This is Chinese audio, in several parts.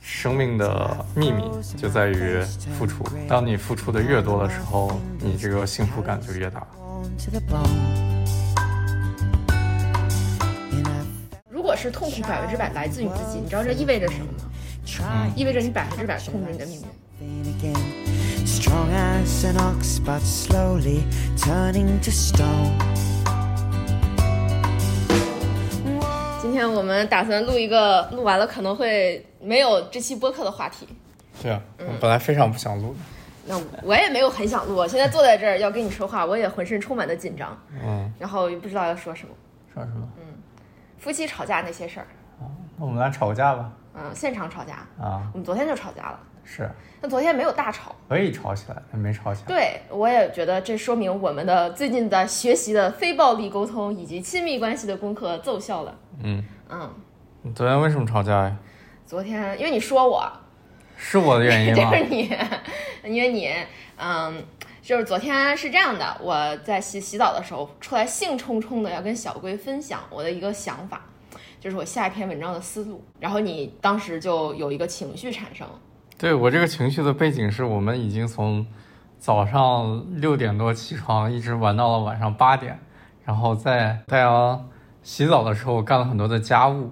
生命的秘密就在于付出。当你付出的越多的时候，你这个幸福感就越大。To 如果是痛苦百分之百来自于自己，你知道这意味着什么吗意味着你百分之百控制你的命运。天我们打算录一个，录完了可能会没有这期播客的话题。对啊，我本来非常不想录的。那我也没有很想录，我现在坐在这儿要跟你说话，我也浑身充满了紧张，嗯，然后也不知道要说什么。说什么？嗯夫妻吵架那些事儿，那我们来吵个架吧。嗯，现场吵架，啊，我们昨天就吵架了。是那昨天没有大吵，可以吵起来，但没吵起来。对我也觉得这说明我们的最近的学习的非暴力沟通以及亲密关系的功课奏效了。嗯，嗯，你昨天为什么吵架呀？昨天因为你说我，是我的原因吗 就？是你，因为你，嗯，就是昨天是这样的，我在洗洗澡的时候出来兴冲冲的要跟小龟分享我的一个想法，就是我下一篇文章的思路，然后你当时就有一个情绪产生，对我这个情绪的背景是我们已经从早上六点多起床，一直玩到了晚上八点，然后在太阳洗澡的时候，我干了很多的家务，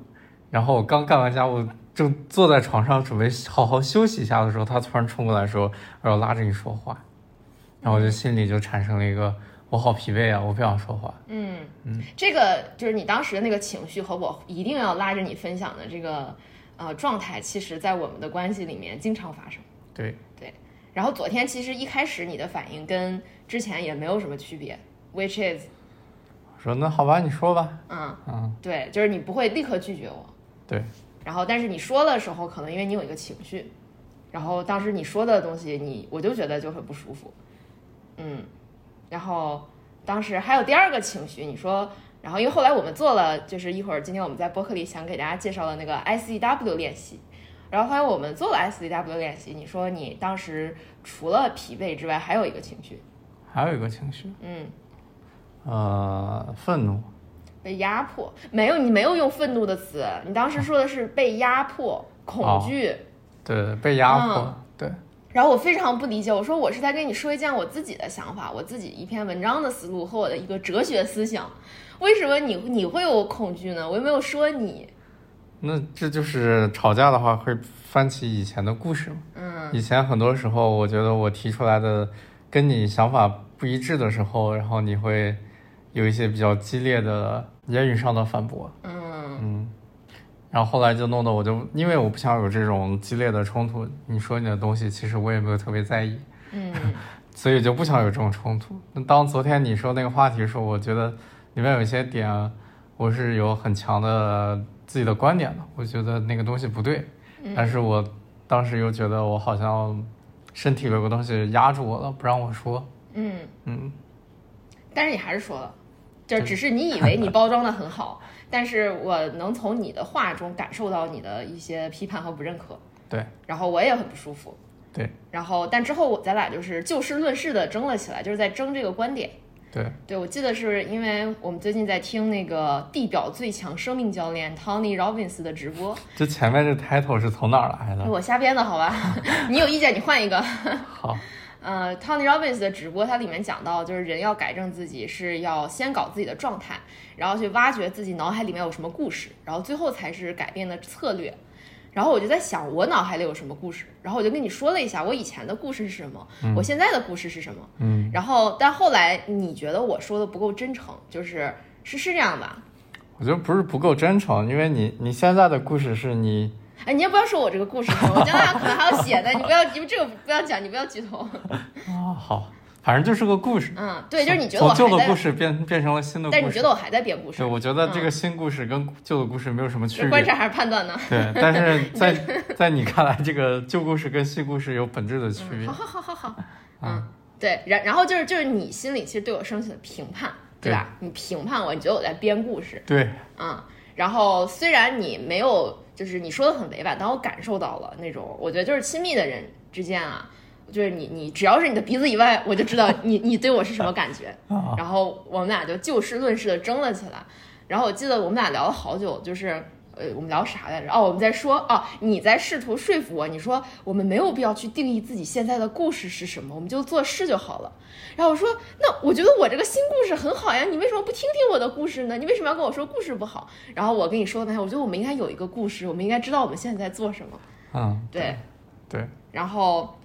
然后我刚干完家务，正坐在床上准备好好休息一下的时候，他突然冲过来说：“然后拉着你说话。”然后我就心里就产生了一个我好疲惫啊，我不想说话。嗯嗯这个就是你当时的那个情绪和我一定要拉着你分享的这个呃状态，其实在我们的关系里面经常发生。对对，然后昨天其实一开始你的反应跟之前也没有什么区别，which is 我说那好吧，你说吧。嗯。嗯，对，就是你不会立刻拒绝我，对，然后但是你说的时候，可能因为你有一个情绪，然后当时你说的东西，你我就觉得就很不舒服，嗯，然后当时还有第二个情绪，你说，然后因为后来我们做了，就是一会儿今天我们在播客里想给大家介绍的那个 ICW 练习，然后后来我们做了 SCW 练习，你说你当时除了疲惫之外，还有一个情绪，还有一个情绪，嗯，呃，愤怒。被压迫，没有，你没有用愤怒的词，你当时说的是被压迫、恐惧。对，被压迫，嗯对，然后我非常不理解，我说我是在跟你说一件我自己的想法，我自己一篇文章的思路和我的一个哲学思想，为什么你你会有恐惧呢？我又没有说你，那这就是吵架的话会翻起以前的故事嘛。嗯以前很多时候，我觉得我提出来的跟你想法不一致的时候，然后你会有一些比较激烈的言语上的反驳，嗯。嗯，然后后来就弄得我就因为我不想有这种激烈的冲突，你说你的东西，其实我也没有特别在意，嗯。所以就不想有这种冲突。那当昨天你说那个话题的时候，我觉得里面有一些点，我是有很强的自己的观点的，我觉得那个东西不对，但是我当时又觉得我好像身体有个东西压住我了，不让我说。嗯，嗯，但是你还是说了，就只是你以为你包装的很好，但是我能从你的话中感受到你的一些批判和不认可，对然后我也很不舒服。对然后，但之后我咱俩就是就事论事的争了起来，就是在争这个观点。对，对，我记得是因为我们最近在听那个地表最强生命教练 Tony Robbins 的直播，这前面这 title 是从哪儿来的？我瞎编的好吧？你有意见你换一个。好，呃，Tony Robbins 的直播，它里面讲到，就是人要改正自己，是要先搞自己的状态，然后去挖掘自己脑海里面有什么故事，然后最后才是改变的策略。然后我就在想，我脑海里有什么故事？然后我就跟你说了一下，我以前的故事是什么，我现在的故事是什么。嗯，然后，但后来你觉得我说的不够真诚，就是是是这样吧？我觉得不是不够真诚，因为你你现在的故事是你哎，你也不要说我这个故事，我将来可能还要写的，你不要，你这个不要讲，你不要剧透。啊好，反正就是个故事。嗯，对，就是你觉得我旧的故，事变变成了新的故事。但是你觉得我还在编故事对，？我觉得这个新故事跟旧的故事没有什么区别。是观察还是判断呢？对，但是 在在你看来，这个旧故事跟新故事有本质的区别。好好好好好，嗯，对，然然后就是就是你心里其实对我升起了评判，对吧？你评判我，你觉得我在编故事，对，嗯，然后虽然你没有，就是你说的很委婉，但我感受到了那种，我觉得就是亲密的人之间啊，就是你你只要是你的鼻子以外，我就知道 你你对我是什么感觉。然后我们俩就就事论事的争了起来。然后我记得我们俩聊了好久，就是呃，我们聊啥来着？哦，我们在说哦，你在试图说服我，你说我们没有必要去定义自己现在的故事是什么，我们就做事就好了。然后我说，那我觉得我这个新故事很好呀，你为什么不听听我的故事呢？你为什么要跟我说故事不好？然后我跟你说了半天，我觉得我们应该有一个故事，我们应该知道我们现在在做什么。嗯，对，对，然后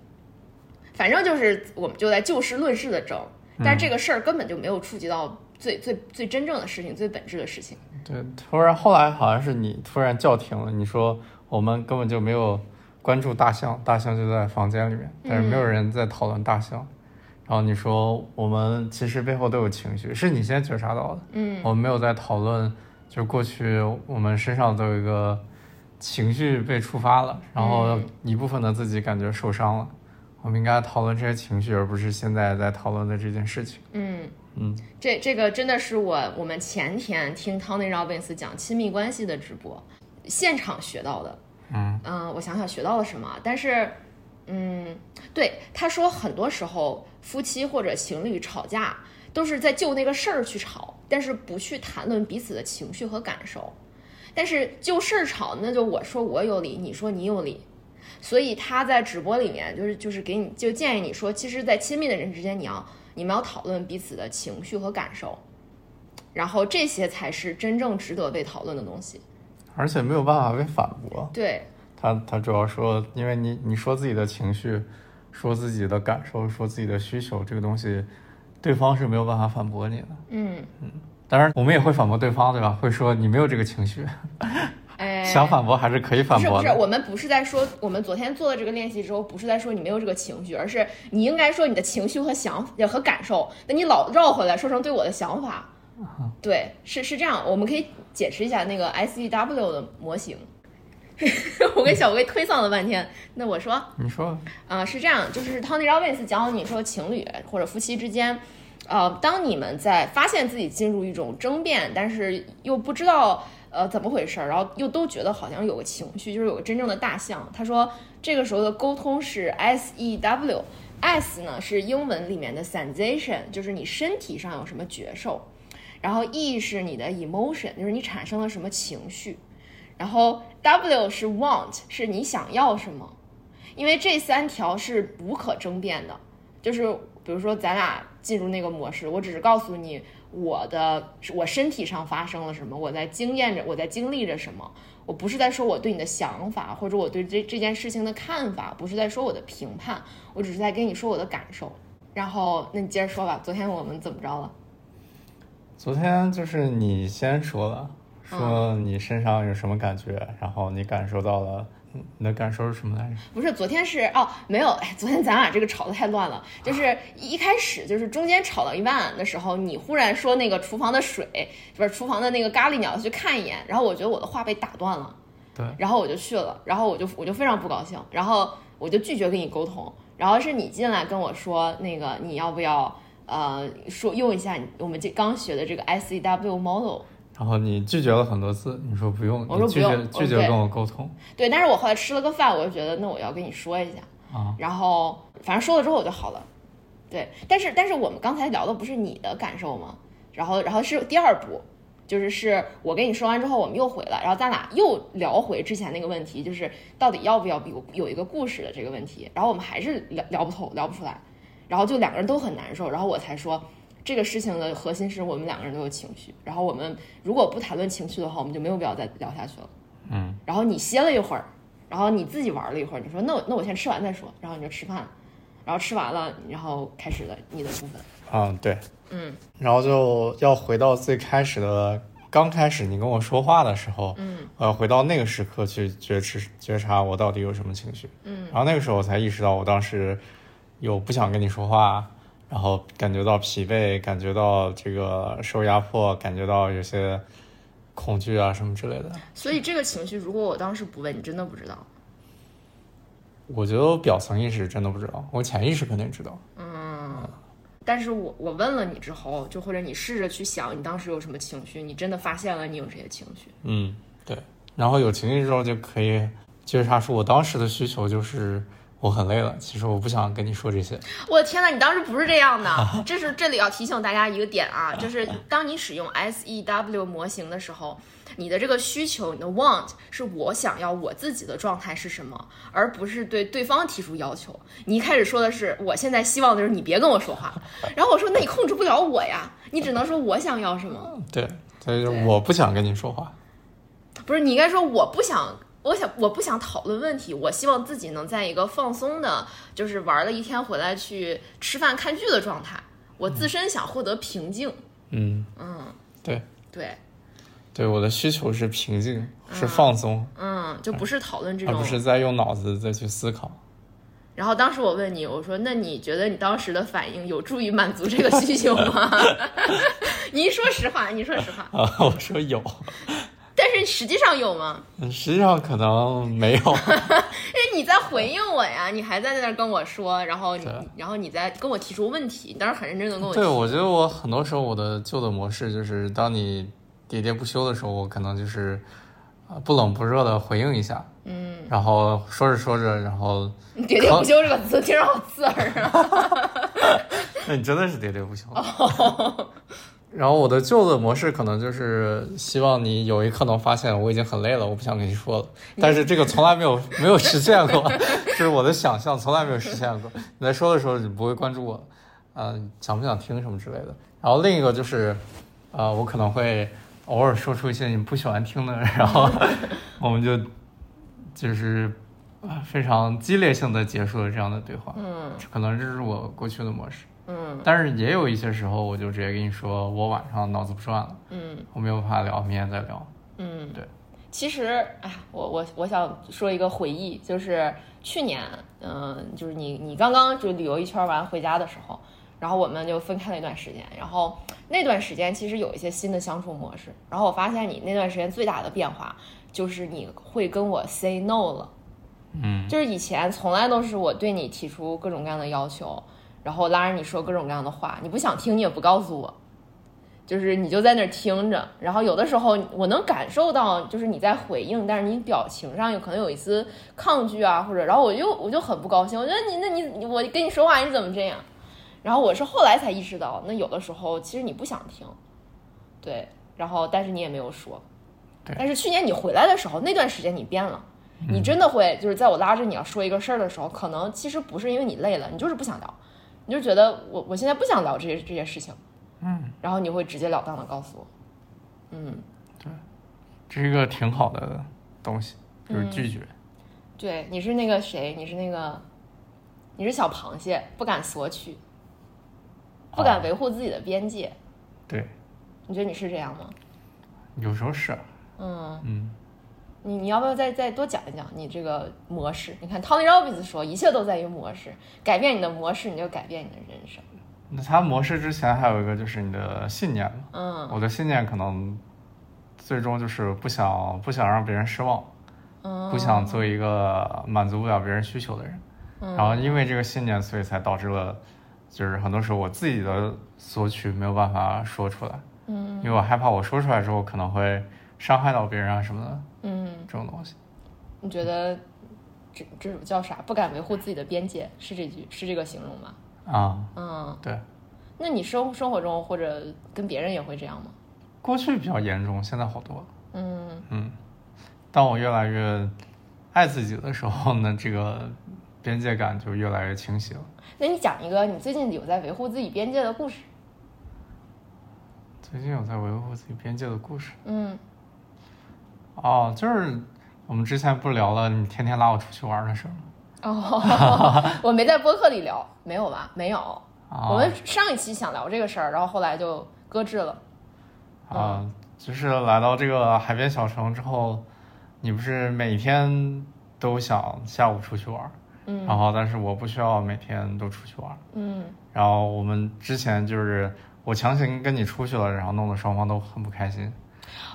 反正就是我们就在就事论事的争，但是这个事儿根本就没有触及到最最最真正的事情、最本质的事情。对，突然后来好像是你突然叫停了，你说我们根本就没有关注大象，大象就在房间里面，但是没有人在讨论大象。然后你说我们其实背后都有情绪，是你先觉察到的。嗯我们没有在讨论，就过去我们身上都有一个情绪被触发了，然后嗯一部分的自己感觉受伤了。我们应该讨论这些情绪，而不是现在在讨论的这件事情。嗯。嗯这这个真的是我我们前天听 Tony Robbins 讲亲密关系的直播，现场学到的。嗯嗯，我想想学到了什么，但是，嗯，对，他说很多时候夫妻或者情侣吵架都是在就那个事儿去吵，但是不去谈论彼此的情绪和感受。但是就事儿吵，那就我说我有理，你说你有理。所以他在直播里面就是就是给你就建议你说，其实，在亲密的人之间，你要你们要讨论彼此的情绪和感受，然后这些才是真正值得被讨论的东西。而且没有办法被反驳。对，他他主要说，因为你你说自己的情绪，说自己的感受，说自己的需求，这个东西，对方是没有办法反驳你的。嗯嗯，当然，我们也会反驳对方，对吧？会说你没有这个情绪，哎，想反驳还是可以反驳不是不是，我们不是在说我们昨天做的这个练习之后，不是在说你没有这个情绪，而是你应该说你的情绪和想和感受。那你老绕回来说成对我的想法，对，是是这样。我们可以解释一下那个 SEW 的模型。我跟小薇推搡了半天，那我说，你说，啊、是这样，就是 Tony Robbins 教你说，情侣或者夫妻之间，呃，当你们在发现自己进入一种争辩，但是又不知道呃怎么回事儿，然后又都觉得好像有个情绪，就是有个真正的大象。他说，这个时候的沟通是 S E W。S 呢是英文里面的 sensation，就是你身体上有什么觉受，然后 E 是你的 emotion，就是你产生了什么情绪，然后 W 是 want，是你想要什么。因为这三条是无可争辩的，就是比如说咱俩进入那个模式，我只是告诉你我的我身体上发生了什么，我在经验着，我在经历着什么，我不是在说我对你的想法或者我对这这件事情的看法，不是在说我的评判，我只是在跟你说我的感受。然后，那你接着说吧，昨天我们怎么着了？昨天就是你先说了，说你身上有什么感觉，然后你感受到了，嗯你的感受是什么来着？不是，昨天是哦，没有，哎，昨天咱俩这个吵得太乱了。就是一一开始就是中间吵到一半的时候，你忽然说那个厨房的水，不是厨房的那个咖喱，你要去看一眼。然后我觉得我的话被打断了，对，然后我就去了，然后我就我就非常不高兴，然后我就拒绝跟你沟通。然后是你进来跟我说那个你要不要呃说用一下我们这刚学的这个 SEW model。然后你拒绝了很多次，你说不用，我说你拒绝不用拒绝跟我沟通对，但是我后来吃了个饭，我就觉得那我要跟你说一下。啊，然后反正说了之后我就好了。对，但是但是我们刚才聊的不是你的感受吗？然后然后是第二步，就是是我跟你说完之后，我们又回来，然后咱俩又聊回之前那个问题，就是到底要不要有有一个故事的这个问题。然后我们还是聊聊不透，聊不出来，然后就两个人都很难受。然后我才说，这个事情的核心是我们两个人都有情绪。然后我们如果不谈论情绪的话，我们就没有必要再聊下去了。嗯，然后你歇了一会儿，然后你自己玩了一会儿，你说那我那我先吃完再说，然后你就吃饭，然后吃完了，然后开始了你的部分。嗯，对，嗯然后就要回到最开始的，刚开始你跟我说话的时候，嗯我要回到那个时刻去觉知觉察我到底有什么情绪，嗯然后那个时候我才意识到我当时有不想跟你说话，然后感觉到疲惫，感觉到这个受压迫，感觉到有些恐惧啊什么之类的。所以这个情绪，如果我当时不问，你真的不知道。我觉得我表层意识真的不知道，我潜意识肯定知道。嗯但是我我问了你之后，就或者你试着去想，你当时有什么情绪，你真的发现了你有这些情绪。嗯，对。然后有情绪之后就可以觉察出我当时的需求就是我很累了，其实我不想跟你说这些。我的天呐，你当时不是这样的，这是这里要提醒大家一个点啊，就是 当你使用 SEW 模型的时候，你的这个需求，你的 want 是我想要我自己的状态是什么，而不是对对方提出要求。你一开始说的是我现在希望的是你别跟我说话，然后我说那你控制不了我呀，你只能说我想要什么，对，所以就我不想跟你说话。不是你应该说我不想。我想，我不想讨论问题。我希望自己能在一个放松的，就是玩了一天回来去吃饭看剧的状态。我自身想获得平静。嗯嗯，对对对，我的需求是平静，是放松，嗯，就不是讨论这种而种。不是在用脑子再去思考。然后当时我问你，我说：“那你觉得你当时的反应有助于满足这个需求吗？” 你说实话，你说实话。啊，我说有，但是实际上有吗？嗯实际上可能没有。因 为你在回应我呀，你还在那儿跟我说，然后你，然后你在跟我提出问题，你当时很认真的跟我。对，我觉得我很多时候我的旧的模式就是，当你喋喋不休的时候，我可能就是啊不冷不热的回应一下，嗯，然后说着说着，然后喋喋不休这个词听着好刺耳啊。那你真的是喋喋不休。然后我的旧的模式可能就是希望你有一刻能发现我已经很累了，我不想跟你说了。但是这个从来没有 没有实现过，就 是我的想象从来没有实现过。你在说的时候你不会关注我，嗯、想不想听什么之类的。然后另一个就是，呃，我可能会偶尔说出一些你不喜欢听的，然后我们就就是啊非常激烈性的结束了这样的对话。嗯可能这是我过去的模式。嗯但是也有一些时候，我就直接跟你说，我晚上脑子不转了，嗯我没有办法聊，明天再聊。嗯，对。其实，哎，我我我想说一个回忆，就是去年，嗯、就是你你刚刚就旅游一圈完回家的时候，然后我们就分开了一段时间，然后那段时间其实有一些新的相处模式，然后我发现你那段时间最大的变化就是你会跟我 say no 了。嗯就是以前从来都是我对你提出各种各样的要求，然后拉着你说各种各样的话，你不想听你也不告诉我，就是你就在那儿听着，然后有的时候我能感受到就是你在回应，但是你表情上有可能有一丝抗拒啊，或者然后我就我就很不高兴，我觉得你那你你我跟你说话你怎么这样？然后我是后来才意识到，那有的时候其实你不想听，对，然后但是你也没有说，对但是去年你回来的时候，那段时间你变了。你真的会就是在我拉着你要说一个事儿的时候，可能其实不是因为你累了，你就是不想聊，你就觉得我我现在不想聊这些这些事情，嗯，然后你会直截了当的告诉我，嗯，对这是一个挺好的东西，就是嗯。拒绝。对，你是那个谁？你是那个，你是小螃蟹，不敢索取，不敢哦。维护自己的边界，对，你觉得你是这样吗？有时候是，嗯，嗯，你你要不要再再多讲一讲你这个模式？你看 Tony Robbins 说，一切都在于模式，改变你的模式，你就改变你的人生。那它模式之前还有一个就是你的信念嘛。嗯我的信念可能最终就是不想不想让别人失望，嗯，不想做一个满足不了别人需求的人。嗯然后因为这个信念，所以才导致了，就是很多时候我自己的索取没有办法说出来，嗯因为我害怕我说出来之后可能会伤害到别人啊什么的嗯，这种东西。你觉得这这种叫啥？不敢维护自己的边界，是这句是这个形容吗？啊，嗯，对，那你生生活中或者跟别人也会这样吗？过去比较严重，现在好多了。嗯嗯，当我越来越爱自己的时候呢，这个边界感就越来越清晰了。那你讲一个你最近有在维护自己边界的故事。最近有在维护自己边界的故事嗯哦，就是我们之前不是聊了你天天拉我出去玩的事儿吗？哦，我没在播客里聊，没有吧？没有。啊，我们上一期想聊这个事儿，然后后来就搁置了。啊，就是来到这个海边小城之后，你不是每天都想下午出去玩儿，嗯然后但是我不需要每天都出去玩儿，嗯然后我们之前就是我强行跟你出去了，然后弄得双方都很不开心。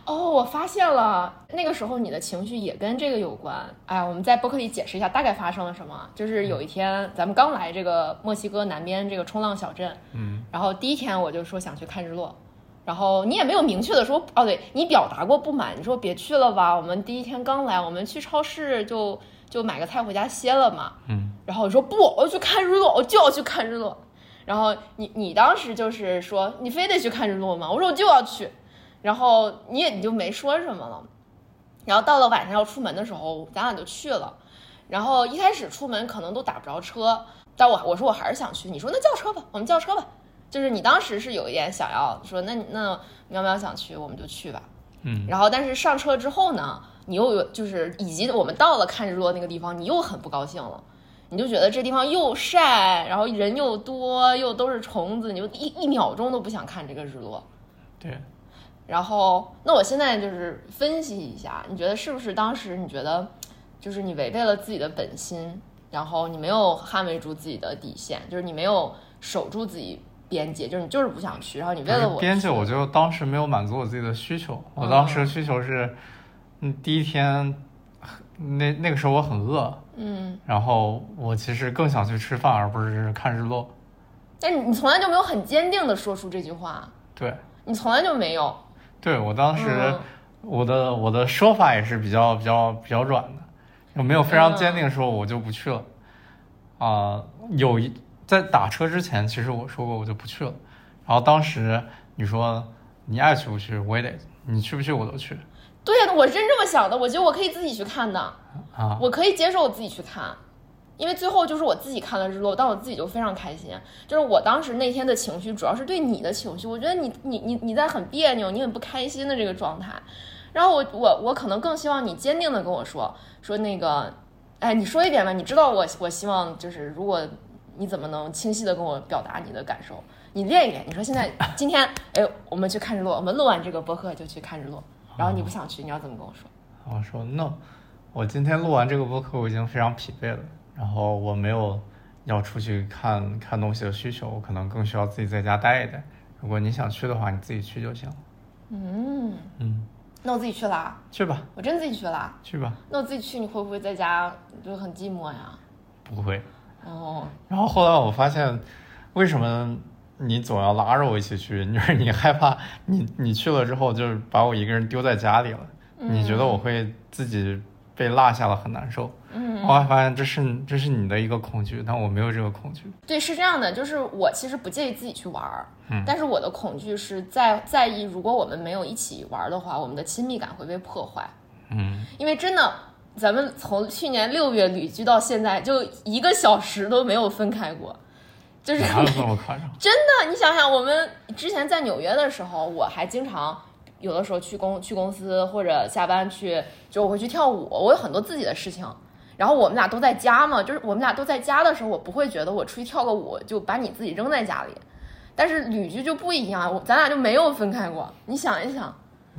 哦，我发现了，那个时候你的情绪也跟这个有关。哎，我们在播客里解释一下大概发生了什么。就是有一天，咱们刚来这个墨西哥南边这个冲浪小镇，嗯然后第一天我就说想去看日落，然后你也没有明确的说，哦，对你表达过不满，你说别去了吧，我们第一天刚来，我们去超市就就买个菜回家歇了嘛。嗯然后我说不，我要去看日落，我就要去看日落。然后你你当时就是说你非得去看日落吗？我说我就要去。然后你也你就没说什么了。然后到了晚上要出门的时候，咱俩就去了。然后一开始出门可能都打不着车，但我我说我还是想去。你说那叫车吧，我们叫车吧。就是你当时是有一点想要说，那那喵喵想去，我们就去吧。嗯，然后但是上车之后呢，你又有就是以及我们到了看日落那个地方，你又很不高兴了。你就觉得这地方又晒，然后人又多，又都是虫子，你就一一秒钟都不想看这个日落。对。然后，那我现在就是分析一下，你觉得是不是当时你觉得，就是你违背了自己的本心，然后你没有捍卫住自己的底线，就是你没有守住自己边界，就是你就是不想去，然后你为了我边界，我就当时没有满足我自己的需求。我当时的需求是，嗯，第一天，那那个时候我很饿，嗯，然后我其实更想去吃饭，而不是看日落。但你你从来就没有很坚定的说出这句话，对，你从来就没有。对我当时，嗯我的我的说法也是比较比较比较软的，我没有非常坚定说我就不去了。啊、有一在打车之前，其实我说过我就不去了。然后当时你说你爱去不去，我也得，你去不去我都去对呀，我是真这么想的，我觉得我可以自己去看的，啊。我可以接受我自己去看，因为最后就是我自己看了日落，但我自己就非常开心。就是我当时那天的情绪主要是对你的情绪，我觉得你你你你在很别扭，你很不开心的这个状态。然后我我我可能更希望你坚定的跟我说说那个，哎，你说一遍吧，你知道我我希望就是如果你怎么能清晰的跟我表达你的感受，你练一练。你说现在今天哎，我们去看日落，我们录完这个播客就去看日落。然后你不想去，你要怎么跟我说？我说 no，我今天录完这个播客我已经非常疲惫了，然后我没有要出去看看东西的需求，我可能更需要自己在家待一待。如果你想去的话，你自己去就行了。嗯，嗯，那我自己去啦，去吧，我真自己去啦。去吧，那我自己去，你会不会在家就很寂寞呀？不会。哦，然后后来我发现，为什么你总要拉着我一起去？就是你害怕你你去了之后，就是把我一个人丢在家里了，你觉得我会自己被落下了很难受。嗯，后来发现这是这是你的一个恐惧，但我没有这个恐惧。对，是这样的，就是我其实不介意自己去玩儿，嗯但是我的恐惧是在在意，如果我们没有一起玩儿的话，我们的亲密感会被破坏。嗯，因为真的，咱们从去年六月旅居到现在，就一个小时都没有分开过，就是这么夸张？真的，你想想，我们之前在纽约的时候，我还经常有的时候去公去公司或者下班去，就我会去跳舞，我有很多自己的事情。然后我们俩都在家嘛，就是我们俩都在家的时候，我不会觉得我出去跳个舞就把你自己扔在家里。但是旅居就不一样，我咱俩就没有分开过。你想一想，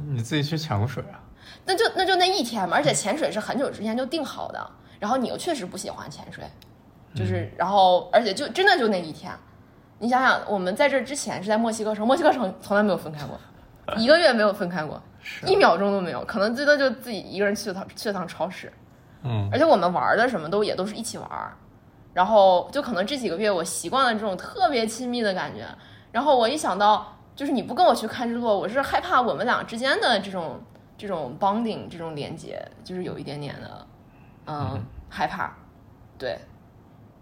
你自己去潜过水啊？那就那就那一天嘛，而且潜水是很久之前就定好的。然后你又确实不喜欢潜水，就是然后而且就真的就那一天。你想想，我们在这之前是在墨西哥城，墨西哥城从来没有分开过，一个月没有分开过，一秒钟都没有，可能最多就自己一个人去了趟去了趟超市。嗯，而且我们玩的什么都也都是一起玩儿，然后就可能这几个月我习惯了这种特别亲密的感觉，然后我一想到就是你不跟我去看日落，我是害怕我们俩之间的这种 这种 bonding 这种连接，就是有一点点的嗯害怕，对，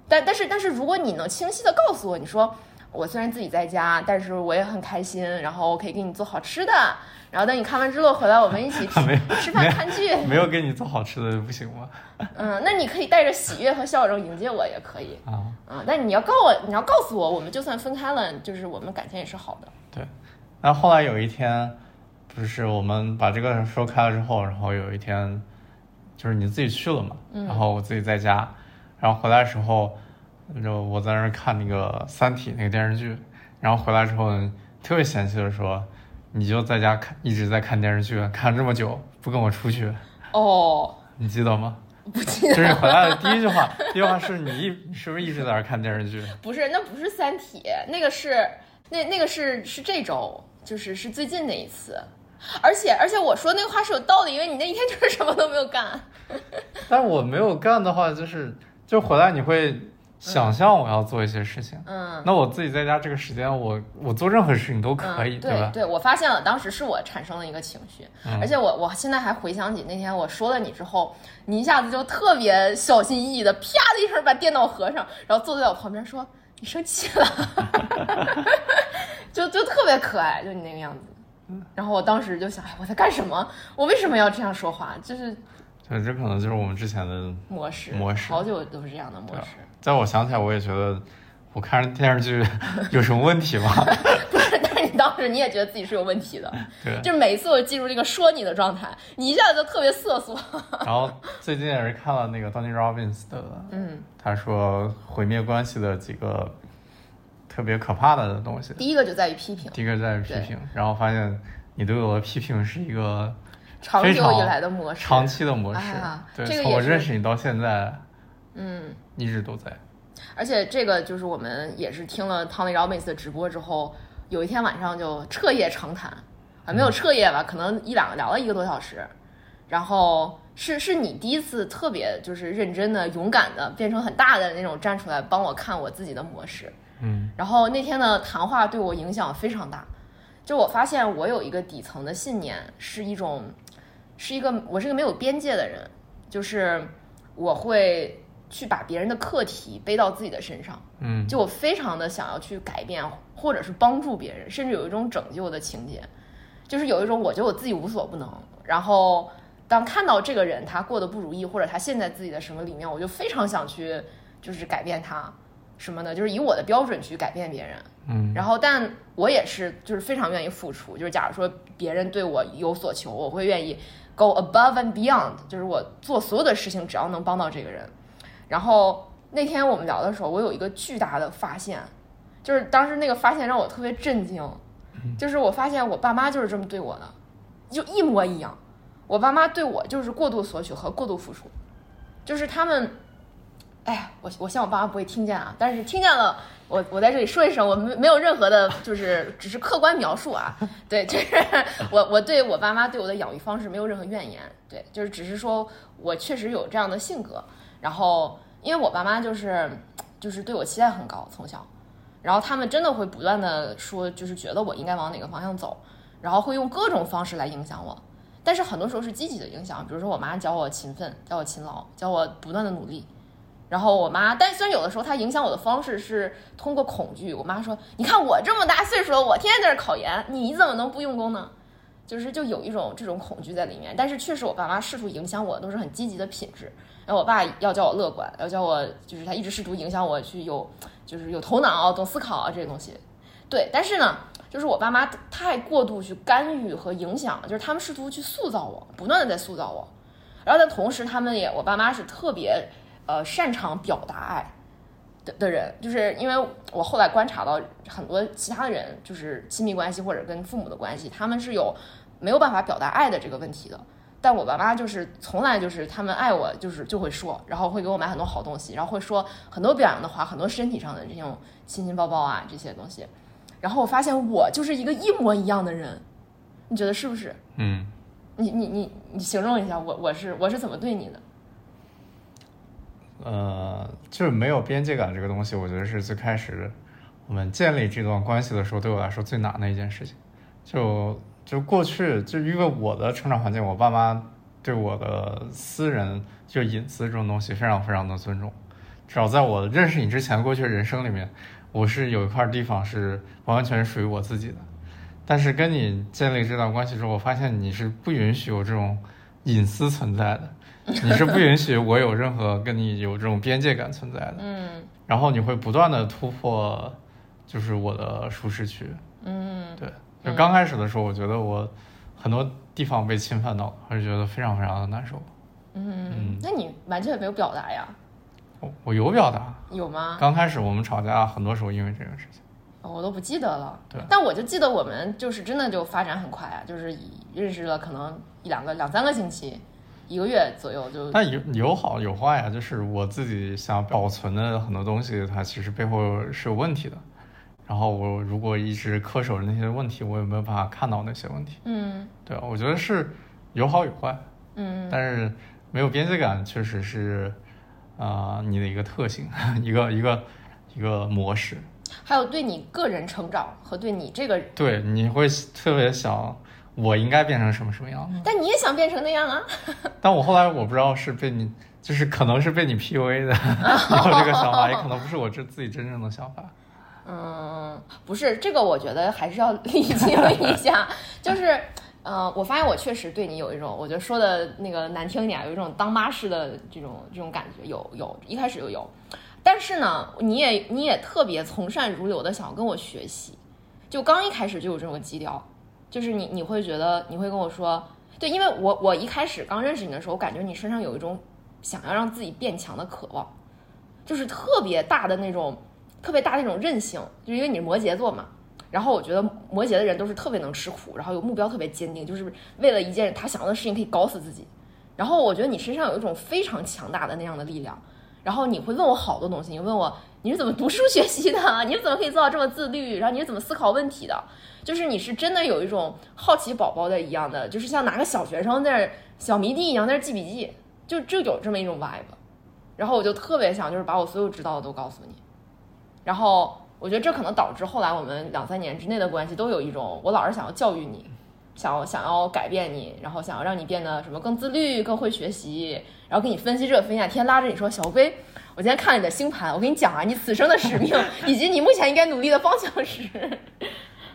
但但是但是如果你能清晰的告诉我，你说我虽然自己在家，但是我也很开心，然后我可以给你做好吃的，然后等你看完之后回来，我们一起 吃饭看剧。没有给你做好吃的不行吗？嗯，那你可以带着喜悦和笑容迎接我也可以，啊，嗯，但你要告我，你要告诉我，我们就算分开了，就是我们感情也是好的。对。那后后来有一天，不是我们把这个说开了之后，然后有一天，就是你自己去了嘛，然后我自己在家，然后回来的时候，就我在那儿看那个《三体》那个电视剧，然后回来之后特别嫌弃的说，你就在家看一直在看电视剧，看这么久不跟我出去，哦，你记得吗？不记得就是，你回来的第一句话，第一句话是你一你是不是一直在那儿看电视剧？不是，那不是《三体》，那个是那那个是是这周，就是是最近的一次。而且而且我说那个话是有道理，因为你那一天就是什么都没有干。但我没有干的话，就是就回来你会想象我要做一些事情。嗯，那我自己在家这个时间，我我做任何事情都可以，嗯、吧？对，我发现了，当时是我产生了一个情绪，嗯而且我我现在还回想起那天我说了你之后，你一下子就特别小心翼翼的，啪的一声把电脑合上，然后坐在我旁边说你生气了，就就特别可爱，就你那个样子。然后我当时就想，哎，我在干什么？我为什么要这样说话？就是对，这可能就是我们之前的模式，模式好久都是这样的模式。在我想起来，我也觉得我看电视剧有什么问题吗？不是，但是你当时你也觉得自己是有问题的，对。就每一次我进入这个说你的状态，你一下子就特别瑟缩。然后最近也是看了那个 Tony Robbins 的，嗯，他说毁灭关系的几个特别可怕的东西。第一个就在于批评，第一个在于批评，然后发现你对我的批评是一个长久以来的模式，长期的模式。啊、对，这个从我认识你到现在，嗯，一直都在。而且这个就是我们也是听了 Tony Robbins 的直播之后，有一天晚上就彻夜长谈，啊，没有彻夜吧，可能一两个聊了一个多小时，然后是是你第一次特别就是认真的、勇敢的，变成很大的那种站出来帮我看我自己的模式，嗯，然后那天的谈话对我影响非常大，就我发现我有一个底层的信念，是一种，是一个我是一个没有边界的人，就是我会。去把别人的课题背到自己的身上，嗯，就我非常的想要去改变，或者是帮助别人，甚至有一种拯救的情节，就是有一种我觉得我自己无所不能，然后当看到这个人他过得不如意，或者他陷在自己的什么里面，我就非常想去就是改变他什么呢，就是以我的标准去改变别人，嗯，然后但我也是就是非常愿意付出，就是假如说别人对我有所求，我会愿意 go above and beyond，就是我做所有的事情，只要能帮到这个人。然后那天我们聊的时候，我有一个巨大的发现，就是当时那个发现让我特别震惊，就是我发现我爸妈就是这么对我的，就一模一样。我爸妈对我就是过度索取和过度付出，就是他们，哎，我我希望我爸妈不会听见啊，但是听见了，我我在这里说一声，我没没有任何的，就是只是客观描述啊，对，就是 我我对我爸妈对我的养育方式没有任何怨言，对，就是只是说我确实有这样的性格。然后，因为我爸妈就是，就是对我期待很高，从小，然后他们真的会不断的说，就是觉得我应该往哪个方向走，然后会用各种方式来影响我，但是很多时候是积极的影响，比如说我妈教我勤奋，教我勤劳，教我不断的努力，然后我妈，但虽然有的时候她影响我的方式是通过恐惧，我妈说，你看我这么大岁数了，我天天在这考研，你怎么能不用功呢？就是就有一种这种恐惧在里面，但是确实我爸妈试图影响我都是很积极的品质。然后我爸要教我乐观，要教我就是他一直试图影响我去有就是有头脑、懂思考啊这些东西。对，但是呢，就是我爸妈太过度去干预和影响，就是他们试图去塑造我，不断的在塑造我。然后但同时，他们也我爸妈是特别呃擅长表达爱的的人，就是因为我后来观察到很多其他的人，就是亲密关系或者跟父母的关系，他们是有没有办法表达爱的这个问题的。但我爸妈就是从来就是他们爱我就是就会说，然后会给我买很多好东西，然后会说很多表扬的话，很多身体上的这种亲亲抱抱啊这些东西。然后我发现我就是一个一模一样的人，你觉得是不是？嗯，你你你你形容一下我我是我是怎么对你的？呃，就是没有边界感这个东西，我觉得是最开始我们建立这段关系的时候，对我来说最难的一件事情。就就过去，就因为我的成长环境，我爸妈对我的私人就隐私这种东西非常非常的尊重。至少在我认识你之前，过去人生里面，我是有一块地方是完完全属于我自己的。但是跟你建立这段关系之后，我发现你是不允许有这种隐私存在的，你是不允许我有任何跟你有这种边界感存在的。嗯然后你会不断的突破，就是我的舒适区。嗯对，就刚开始的时候，我觉得我很多地方被侵犯到了，我就觉得非常非常的难受。嗯，那你完全没有表达呀？我我有表达，有吗？刚开始我们吵架，很多时候因为这个事情。我都不记得了。对但我就记得我们就是真的就发展很快啊，就是以认识了可能一两个两三个星期，一个月左右就。但有有好有坏啊、就是我自己想保存的很多东西，它其实背后是有问题的。然后我如果一直恪守着那些问题，我也没有办法看到那些问题。嗯对啊，我觉得是有好有坏，嗯但是没有边界感确实是，呃你的一个特性，一个一个一个模式。还有对你个人成长和对你这个，对，你会特别想我应该变成什么什么样。但你也想变成那样啊。但我后来我不知道是被你，就是可能是被你 PUA 的 有这个想法，也可能不是我这自己真正的想法。嗯，不是这个，我觉得还是要理清一下。就是，呃，我发现我确实对你有一种，我觉得说的那个难听一点，有一种当妈式的这种这种感觉，有有，一开始就有。但是呢，你也你也特别从善如流的想要跟我学习，就刚一开始就有这种基调，就是你你会觉得你会跟我说，对，因为我我一开始刚认识你的时候，我感觉你身上有一种想要让自己变强的渴望，就是特别大的那种。特别大的那种韧性，就因为你是摩羯座嘛。然后我觉得摩羯的人都是特别能吃苦，然后有目标特别坚定，就是为了一件他想要的事情可以搞死自己。然后我觉得你身上有一种非常强大的那样的力量。然后你会问我好多东西，你问我你是怎么读书学习的，你是怎么可以做到这么自律，然后你是怎么思考问题的，就是你是真的有一种好奇宝宝的一样的，就是像哪个小学生在那小迷弟一样在那记笔记，就就有这么一种 vibe。然后我就特别想就是把我所有知道的都告诉你。然后我觉得这可能导致后来我们两三年之内的关系都有一种，我老是想要教育你，想要想要改变你，然后想要让你变得什么更自律、更会学习，然后给你分析这分析那，天拉着你说小飞，我今天看了你的星盘，我跟你讲啊，你此生的使命 以及你目前应该努力的方向是，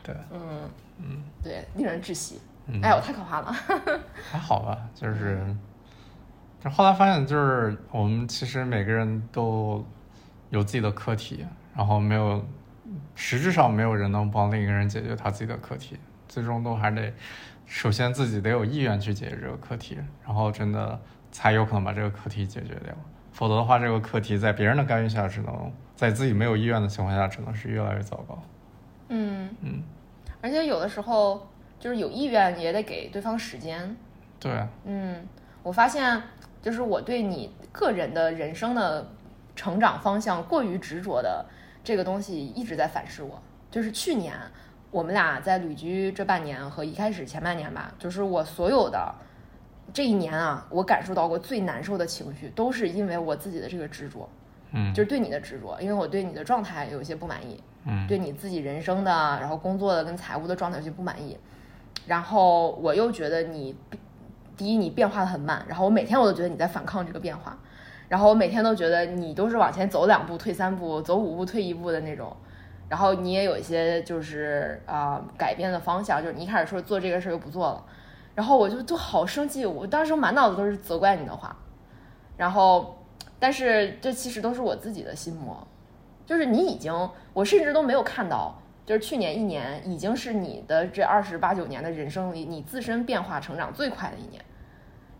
对，嗯。嗯，对，令人窒息，哎呦，太可怕了，还好吧，就是，就后来发现就是我们其实每个人都有自己的课题。然后没有，实质上没有人能帮另一个人解决他自己的课题，最终都还得，首先自己得有意愿去解决这个课题，然后真的才有可能把这个课题解决掉，否则的话，这个课题在别人的干预下，只能在自己没有意愿的情况下，只能是越来越糟糕。嗯嗯，而且有的时候就是有意愿也得给对方时间。对。嗯，我发现就是我对你个人的人生的成长方向过于执着的。这个东西一直在反噬我，就是去年我们俩在旅居这半年和一开始前半年吧，就是我所有的这一年啊，我感受到过最难受的情绪，都是因为我自己的这个执着，嗯，就是对你的执着，因为我对你的状态有一些不满意，嗯，对你自己人生的，然后工作的跟财务的状态有些不满意，然后我又觉得你，第一你变化的很慢，然后我每天我都觉得你在反抗这个变化。然后我每天都觉得你都是往前走两步退三步，走五步退一步的那种，然后你也有一些就是啊改变的方向，就是你一开始说做这个事儿又不做了，然后我就就好生气，我当时满脑子都是责怪你的话，然后但是这其实都是我自己的心魔，就是你已经我甚至都没有看到，就是去年一年已经是你的这二十八九年的人生里你自身变化成长最快的一年。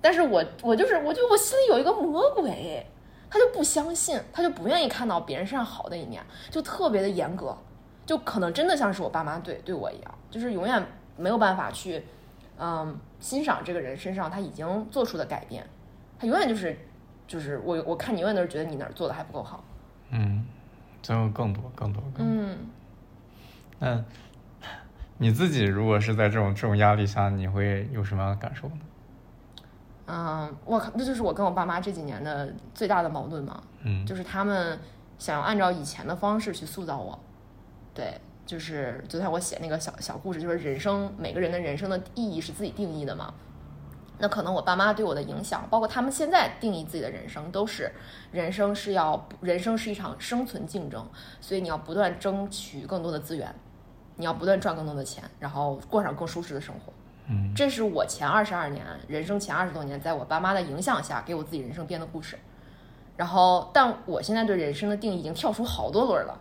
但是我我就是我就我心里有一个魔鬼，他就不相信，他就不愿意看到别人身上好的一面，就特别的严格，就可能真的像是我爸妈对对我一样，就是永远没有办法去，嗯，欣赏这个人身上他已经做出的改变，他永远就是就是我我看你永远都是觉得你哪儿做的还不够好，嗯，最后更多更多更多，嗯，那你自己如果是在这种这种压力下，你会有什么样的感受呢？嗯，我靠，那就是我跟我爸妈这几年的最大的矛盾嘛。嗯，就是他们想要按照以前的方式去塑造我。对，就是昨天我写那个小小故事，就是人生每个人的人生的意义是自己定义的嘛。那可能我爸妈对我的影响，包括他们现在定义自己的人生，都是人生是要人生是一场生存竞争，所以你要不断争取更多的资源，你要不断赚更多的钱，然后过上更舒适的生活。嗯，这是我前二十二年人生前二十多年，在我爸妈的影响下给我自己人生编的故事。然后，但我现在对人生的定义已经跳出好多轮了。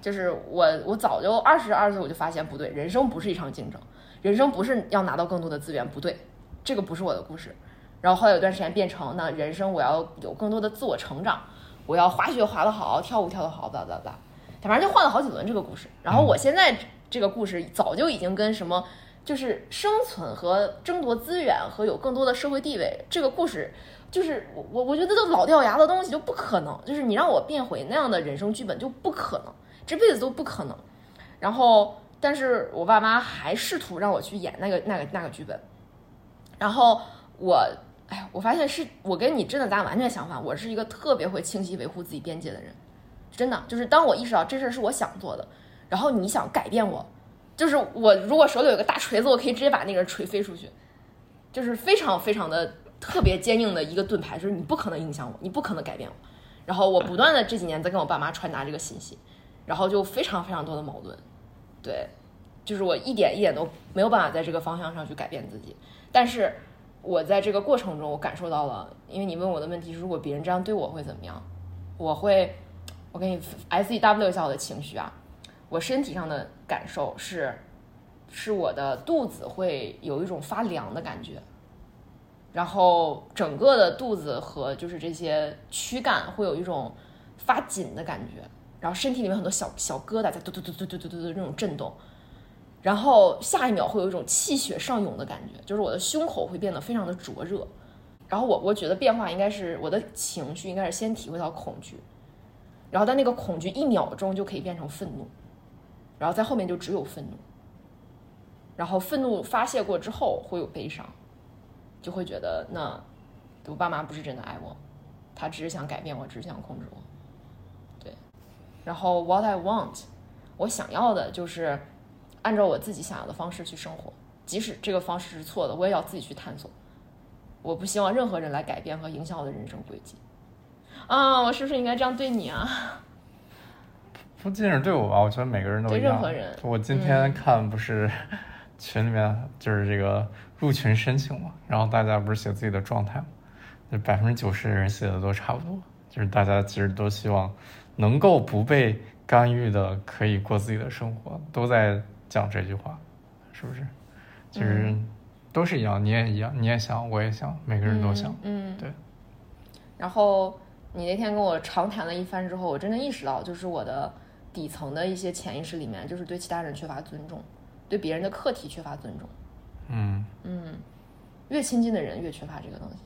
就是我，我早就二十二岁我就发现不对，人生不是一场竞争，人生不是要拿到更多的资源，不对，这个不是我的故事。然后后来有段时间变成，那人生我要有更多的自我成长，我要滑雪滑得好，跳舞跳得好，blah blah blah，反正就换了好几轮这个故事。然后我现在这个故事早就已经跟什么。就是生存和争夺资源和有更多的社会地位，这个故事就是我我我觉得都老掉牙的东西就不可能，就是你让我变回那样的人生剧本就不可能，这辈子都不可能。然后，但是我爸妈还试图让我去演那个那个那个剧本，然后我哎呀，我发现是我跟你真的咱完全相反，我是一个特别会清晰维护自己边界的人，真的就是当我意识到这事儿是我想做的，然后你想改变我，就是我如果手里有个大锤子，我可以直接把那个人锤飞出去，就是非常非常的特别坚硬的一个盾牌，就是你不可能影响我，你不可能改变我。然后我不断的这几年在跟我爸妈传达这个信息，然后就非常非常多的矛盾，对，就是我一点一点都没有办法在这个方向上去改变自己，但是我在这个过程中，我感受到了，因为你问我的问题是，如果别人这样对我会怎么样？我会，我给你 S E W 一下我的情绪啊，我身体上的感受是，是我的肚子会有一种发凉的感觉。然后整个的肚子和就是这些躯干会有一种发紧的感觉，然后身体里面很多小小疙瘩在嘟嘟嘟嘟嘟嘟嘟那种震动，然后下一秒会有一种气血上涌的感觉，就是我的胸口会变得非常的灼热，然后我我觉得变化应该是我的情绪应该是先体会到恐惧，然后但那个恐惧一秒钟就可以变成愤怒，然后在后面就只有愤怒，然后愤怒发泄过之后会有悲伤。就会觉得，那我爸妈不是真的爱我，他只是想改变我，只是想控制我。对，然后 what I want，我想要的就是按照我自己想要的方式去生活，即使这个方式是错的，我也要自己去探索。我不希望任何人来改变和影响我的人生轨迹。啊，我是不是应该这样对你啊？不仅是对我吧，我觉得每个人都对一样。任何人我今天看不是 群里面就是这个。入群申请嘛，然后大家不是写自己的状态嘛，就百分之九十的人写的都差不多，就是大家其实都希望能够不被干预的，可以过自己的生活，都在讲这句话，是不是？其实都是一样，你也一样，你也想，我也想，每个人都想，嗯，对。然后你那天跟我长谈了一番之后，我真的意识到，就是我的底层的一些潜意识里面，就是对其他人缺乏尊重，对别人的课题缺乏尊重。嗯嗯，越亲近的人越缺乏这个东西。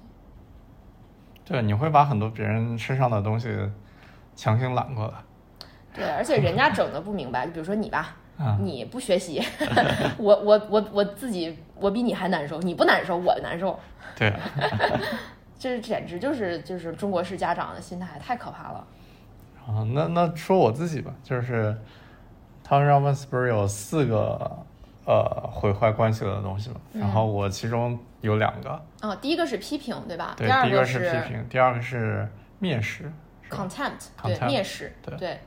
对，你会把很多别人身上的东西强行揽过来。对，而且人家整的不明白，就比如说你吧，啊你不学习，我我我我自己我比你还难受，你不难受我难受，对，这 简直就是就是中国式家长的心态，太可怕了。啊，那那说我自己吧，就是 Tony Robbins 不是有四个呃毁坏关系的东西嘛？然后我其中有两个，啊，第一个是批评，对吧？对，第二个是批评，第二个是蔑视，contempt，对蔑视，对对，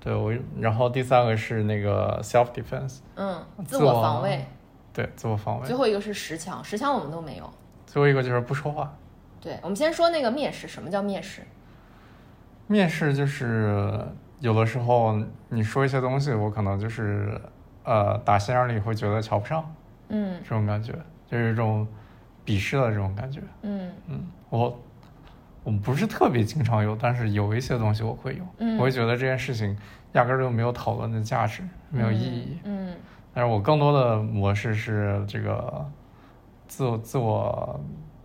对我，然后第三个是那个 self defense，嗯，自我防卫。对，自我防卫最。后一个是十强，十强我们都没有。最后一个就是不说话。对，我们先说那个蔑视，什么叫蔑视？面试就是有的时候你说一些东西，我可能就是呃打心眼里会觉得瞧不上嗯这种感觉，就是一种鄙视的这种感觉。嗯嗯，我我不是特别经常有，但是有一些东西我会有，嗯我会觉得这件事情压根儿就没有讨论的价值，没有意义。嗯但是我更多的模式是这个自我自我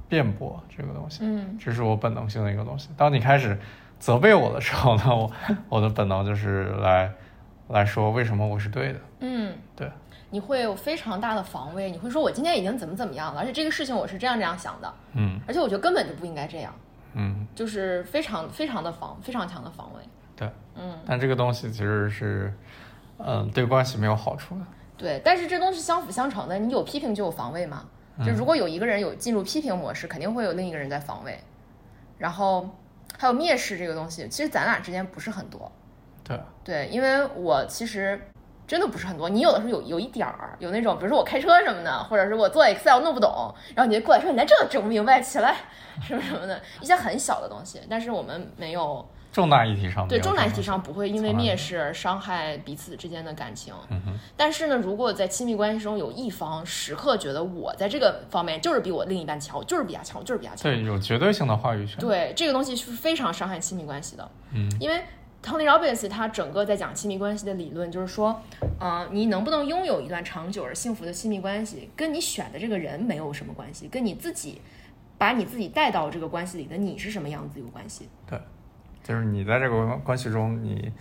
辩驳这个东西，嗯这是我本能性的一个东西。当你开始责备我的时候呢，我我的本能就是来来说为什么我是对的。嗯，对，你会有非常大的防卫，你会说我今天已经怎么怎么样了，而且这个事情我是这样这样想的，嗯而且我觉得根本就不应该这样，嗯，就是非常非常的防，非常强的防卫。对。嗯，但这个东西其实是，嗯、对关系没有好处的。对，但是这东西相辅相成的，你有批评就有防卫嘛。嗯就如果有一个人有进入批评模式，肯定会有另一个人在防卫。然后还有蔑视这个东西，其实咱俩之间不是很多。对，对，因为我其实真的不是很多。你有的时候有有一点儿，有那种，比如说我开车什么的，或者是我做 Excel 弄不懂，然后你就过来说你连这都整不明白，起来什么什么的，一些很小的东西。但是我们没有重大议题上对重大议题上不会因为蔑视而伤害彼此之间的感情。但是呢，如果在亲密关系中有一方时刻觉得我在这个方面就是比我另一半强，我就是比他强，我就是比他强，对，有绝对性的话语权。对这个东西是非常伤害亲密关系的。嗯，因为 Tony Robbins 他整个在讲亲密关系的理论，就是说，呃，你能不能拥有一段长久而幸福的亲密关系，跟你选的这个人没有什么关系，跟你自己把你自己带到这个关系里的你是什么样子有关系。对，就是你在这个关系中，你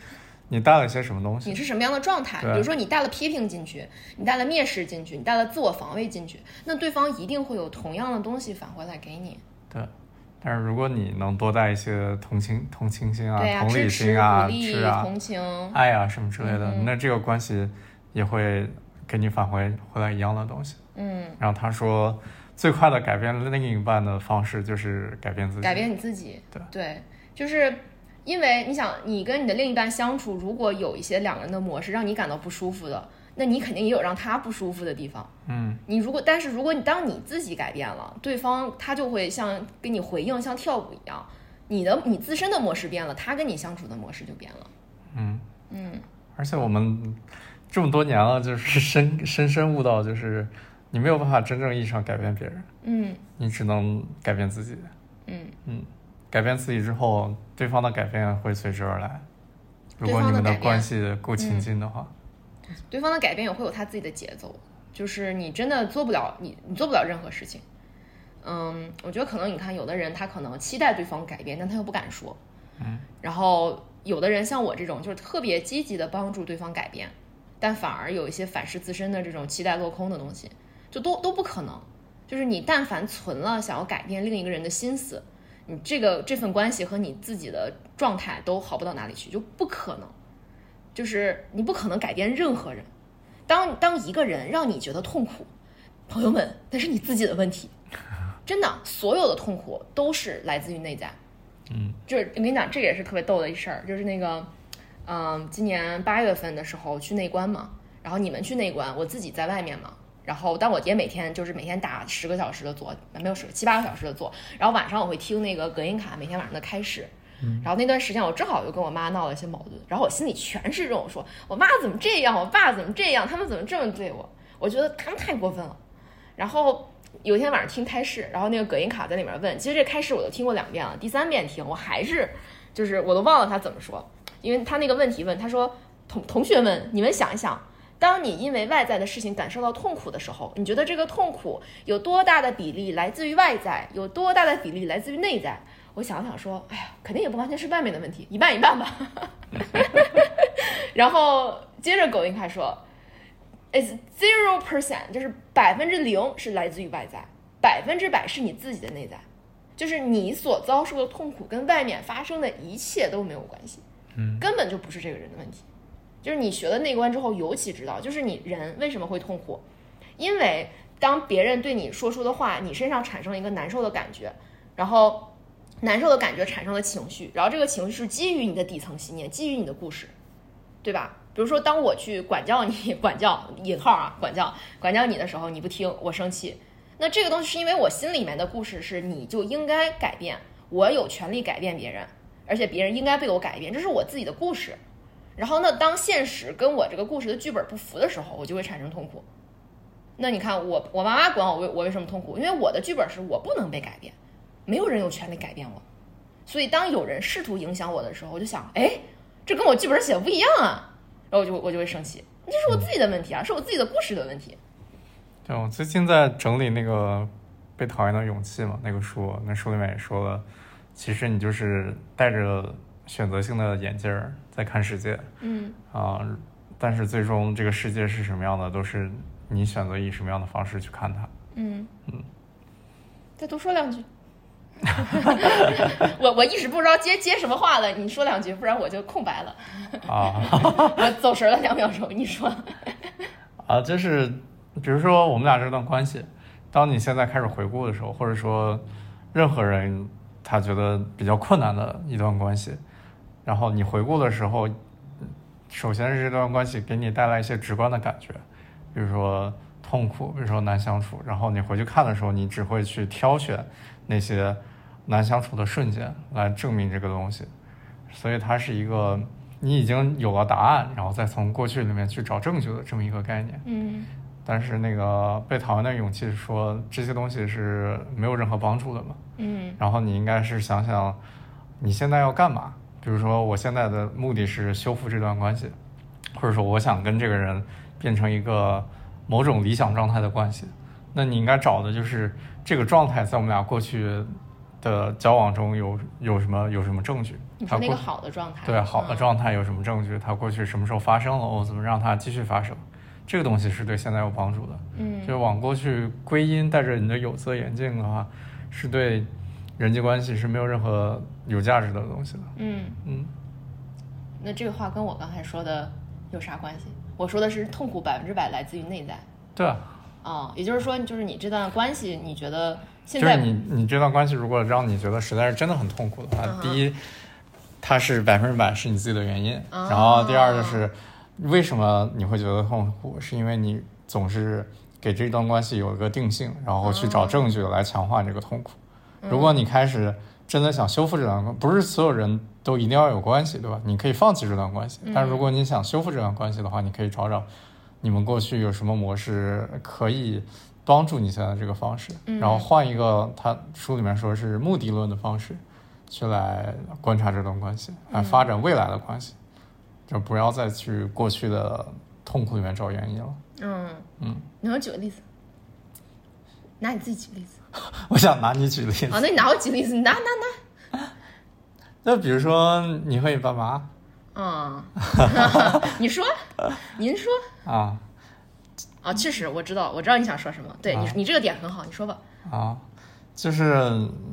你带了些什么东西？你是什么样的状态？比如说你带了批评进去，你带了蔑视进去，你带了自我防卫进去，那对方一定会有同样的东西返回来给你。对。但是如果你能多带一些同情、同情心啊、同理心啊、鼓励、是啊、同情，爱啊什么之类的，嗯那这个关系也会给你返回回来一样的东西。嗯，然后他说，最快的改变另一半的方式就是改变自己。改变你自己。对对就是因为你想，你跟你的另一半相处，如果有一些两个人的模式让你感到不舒服的，那你肯定也有让他不舒服的地方。嗯，你如果，但是如果你当你自己改变了，对方他就会像跟你回应，像跳舞一样，你的你自身的模式变了，他跟你相处的模式就变了。嗯嗯，而且我们这么多年了，就是深深深悟到，就是你没有办法真正意义上改变别人，嗯你只能改变自己。嗯，嗯，改变自己之后，对方的改变会随之而来。如果你们的关系够亲近的话，对方的改变也会有他自己的节奏，就是你真的做不了，你你做不了任何事情。嗯，我觉得可能你看，有的人他可能期待对方改变，但他又不敢说。嗯，然后有的人像我这种，就是特别积极的帮助对方改变，但反而有一些反噬自身的这种期待落空的东西，就都都不可能。就是你但凡存了想要改变另一个人的心思，你这个这份关系和你自己的状态都好不到哪里去，就不可能。就是你不可能改变任何人。当当一个人让你觉得痛苦，朋友们，那是你自己的问题。真的，所有的痛苦都是来自于内在。嗯，就是我跟你讲，这个也是特别逗的一事儿，就是那个，嗯、今年八月份的时候去内观嘛，然后你们去内观，我自己在外面嘛，然后但我爹每天就是每天打十个小时的坐，没有十七八个小时的坐，然后晚上我会听那个隔音卡每天晚上的开始。然后那段时间我正好又跟我妈闹了一些矛盾，然后我心里全是这种说，我妈怎么这样，我爸怎么这样，他们怎么这么对我？我觉得他们太过分了。然后有一天晚上听开示，然后那个隔音卡在里面问，其实这开示我都听过两遍了，第三遍听我还是就是我都忘了他怎么说，因为他那个问题问他说同同学们，你们想一想，当你因为外在的事情感受到痛苦的时候，你觉得这个痛苦有多大的比例来自于外在，有多大的比例来自于内在？我想了想说，哎呀，肯定也不完全是外面的问题，一半一半吧。然后接着狗应开说，is zero percent，就是百分之零是来自于外在，百分之百是你自己的内在，就是你所遭受的痛苦跟外面发生的一切都没有关系，嗯，根本就不是这个人的问题。就是你学了内观之后，尤其知道，就是你人为什么会痛苦，因为当别人对你说出的话，你身上产生了一个难受的感觉，然后难受的感觉产生了情绪，然后这个情绪是基于你的底层信念，基于你的故事，对吧？比如说，当我去管教你，管教引号啊，管教管教你的时候，你不听，我生气。那这个东西是因为我心里面的故事是，你就应该改变，我有权利改变别人，而且别人应该被我改变，这是我自己的故事。然后呢，当现实跟我这个故事的剧本不符的时候，我就会产生痛苦。那你看我，我妈妈管我为我为什么痛苦？因为我的剧本是我不能被改变，没有人有权利改变我。所以当有人试图影响我的时候，我就想，哎，这跟我剧本写的不一样啊，然后我就我就会生气，这是我自己的问题啊，是我自己的故事的问题。对，我最近在整理那个《被讨厌的勇气》嘛，那个书，那书里面也说了，其实你就是带着选择性的眼镜儿在看世界嗯啊、但是最终这个世界是什么样的，都是你选择以什么样的方式去看它。嗯嗯，再多说两句。我我一时不知道接接什么话了，你说两句，不然我就空白了。啊我 走神了两秒钟，你说。啊，就是比如说我们俩这段关系，当你现在开始回顾的时候，或者说任何人他觉得比较困难的一段关系，然后你回顾的时候，首先是这段关系给你带来一些直观的感觉，比如说痛苦，比如说难相处，然后你回去看的时候，你只会去挑选那些难相处的瞬间来证明这个东西，所以它是一个你已经有了答案，然后再从过去里面去找证据的这么一个概念。嗯但是那个被讨厌的勇气说这些东西是没有任何帮助的嘛，嗯然后你应该是想想你现在要干嘛，比如说我现在的目的是修复这段关系，或者说我想跟这个人变成一个某种理想状态的关系，那你应该找的就是这个状态在我们俩过去的交往中有有什么有什么证据，你说那个好的状态，对好的嗯。状态有什么证据，他过去什么时候发生了，我怎么让它继续发生，这个东西是对现在有帮助的。嗯。就是往过去归因，戴着你的有色眼镜的话，是对人际关系是没有任何有价值的东西的。嗯，嗯，那这个话跟我刚才说的有啥关系？我说的是痛苦百分之百来自于内在。对啊，哦，也就是说，就是你这段关系，你觉得现在就是你你这段关系如果让你觉得实在是真的很痛苦的话，嗯第一，它是百分之百是你自己的原因，哦然后第二就是为什么你会觉得痛苦，是因为你总是给这段关系有一个定性，然后去找证据来强化这个痛苦。如果你开始真的想修复这段关，不是所有人都一定要有关系，对吧？你可以放弃这段关系，但是如果你想修复这段关系的话，你可以找找你们过去有什么模式可以帮助你现在这个方式，然后换一个他书里面说是目的论的方式去来观察这段关系，来发展未来的关系，就不要再去过去的痛苦里面找原因了。嗯。嗯，你能举个例子？拿你自己举例子 我想拿你举例子，啊？那你拿我举例子，你拿拿 那比如说你和你爸妈拿，嗯，你说，您说啊啊？确实，我知道，我知道你想说什么。对你啊，你这个点很好，你说吧。啊，就是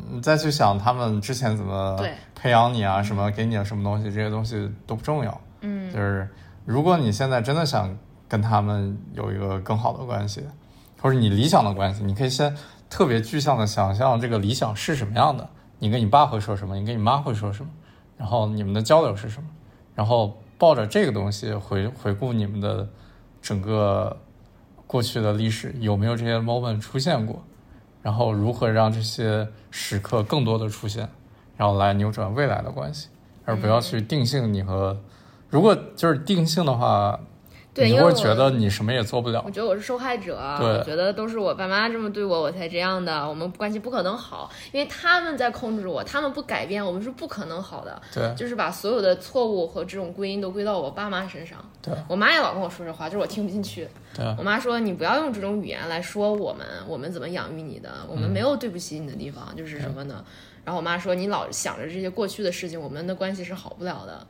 你再去想他们之前怎么对培养你啊，什么给你的什么东西，这些东西都不重要。嗯就是如果你现在真的想跟他们有一个更好的关系，或者你理想的关系，你可以先特别具象的想象这个理想是什么样的。你跟你爸会说什么？你跟你妈会说什么？然后你们的交流是什么？然后抱着这个东西回回顾你们的整个过去的历史，有没有这些 moment 出现过？然后如何让这些时刻更多的出现，然后来扭转未来的关系，而不要去定性你和。如果就是定性的话，你会觉得你什么也做不了我。觉得我是受害者，对我觉得都是我爸妈这么对我，我才这样的。我们关系不可能好，因为他们在控制我，他们不改变，我们是不可能好的。对就是把所有的错误和这种归因都归到我爸妈身上。对我妈也老跟我说这话，就是我听不进去。对我妈说你不要用这种语言来说我们，我们怎么养育你的，我们没有对不起你的地方，就是什么呢？然后我妈说你老想着这些过去的事情，我们的关系是好不了的。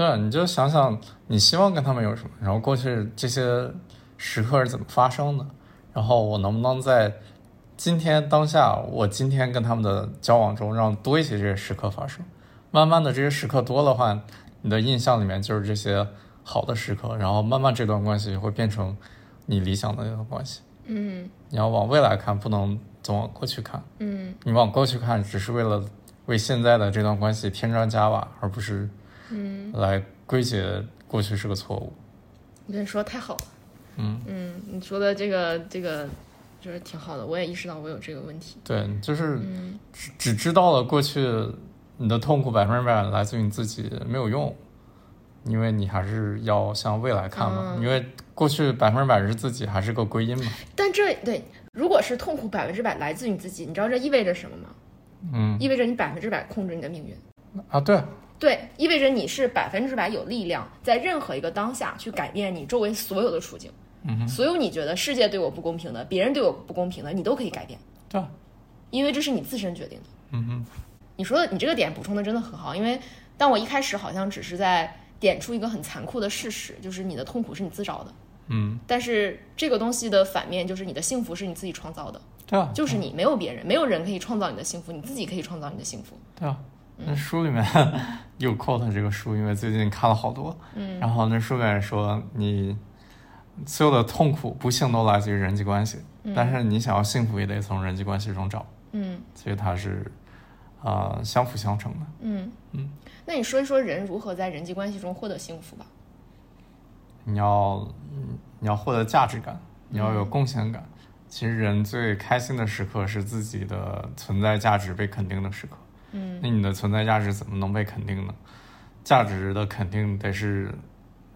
对，你就想想你希望跟他们有什么，然后过去这些时刻是怎么发生的，然后我能不能在今天当下，我今天跟他们的交往中，让多一些这些时刻发生。慢慢的，这些时刻多的话，你的印象里面就是这些好的时刻，然后慢慢这段关系会变成你理想的那段关系。嗯你要往未来看，不能总往过去看。嗯你往过去看，只是为了为现在的这段关系添砖加瓦，而不是嗯，来归结过去是个错误。我跟你说太好了。嗯嗯，你说的这个这个就是挺好的，我也意识到我有这个问题。对，就是嗯只只知道了过去你的痛苦百分之百来自于你自己没有用，因为你还是要向未来看嘛。嗯因为过去百分之百是自己，还是个归因嘛。但这对，如果是痛苦百分之百来自于你自己，你知道这意味着什么吗？嗯意味着你百分之百控制你的命运。啊，对，对，意味着你是百分之百有力量，在任何一个当下去改变你周围所有的处境。嗯，所有你觉得世界对我不公平的，别人对我不公平的，你都可以改变，对。啊，因为这是你自身决定的。嗯哼，你说的你这个点补充的真的很好，因为当我一开始好像只是在点出一个很残酷的事实，就是你的痛苦是你自找的，嗯，但是这个东西的反面就是你的幸福是你自己创造的，对。啊，就是你没有别人，没有人可以创造你的幸福，你自己可以创造你的幸福。对。啊，那书里面 有 quote 这个书，因为最近看了好多，嗯。然后那书里面说你所有的痛苦、不幸都来自于人际关系，但是你想要幸福也得从人际关系中找，嗯。所以它是啊、呃相辅相成的。嗯。嗯，那你说一说人如何在人际关系中获得幸福吧？你要嗯你要获得价值感，你要有贡献感。其实人最开心的时刻是自己的存在价值被肯定的时刻。嗯那你的存在价值怎么能被肯定呢？价值的肯定得是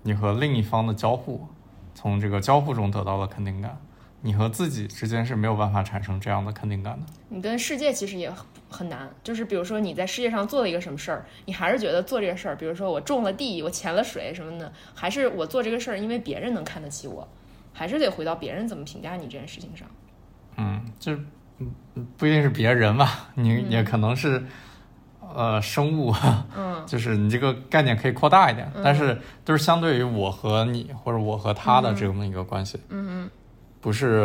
你和另一方的交互，从这个交互中得到了肯定感。你和自己之间是没有办法产生这样的肯定感的。你跟世界其实也很很难，就是比如说你在世界上做了一个什么事儿，你还是觉得做这个事儿，比如说我种了地，我潜了水什么的，还是我做这个事儿，因为别人能看得起我，还是得回到别人怎么评价你这件事情上。嗯，就嗯不一定是别人吧，你也可能是、呃生物，嗯 就是你这个概念可以扩大一点，但是都是相对于我和你或者我和他的这么一个关系，嗯嗯不是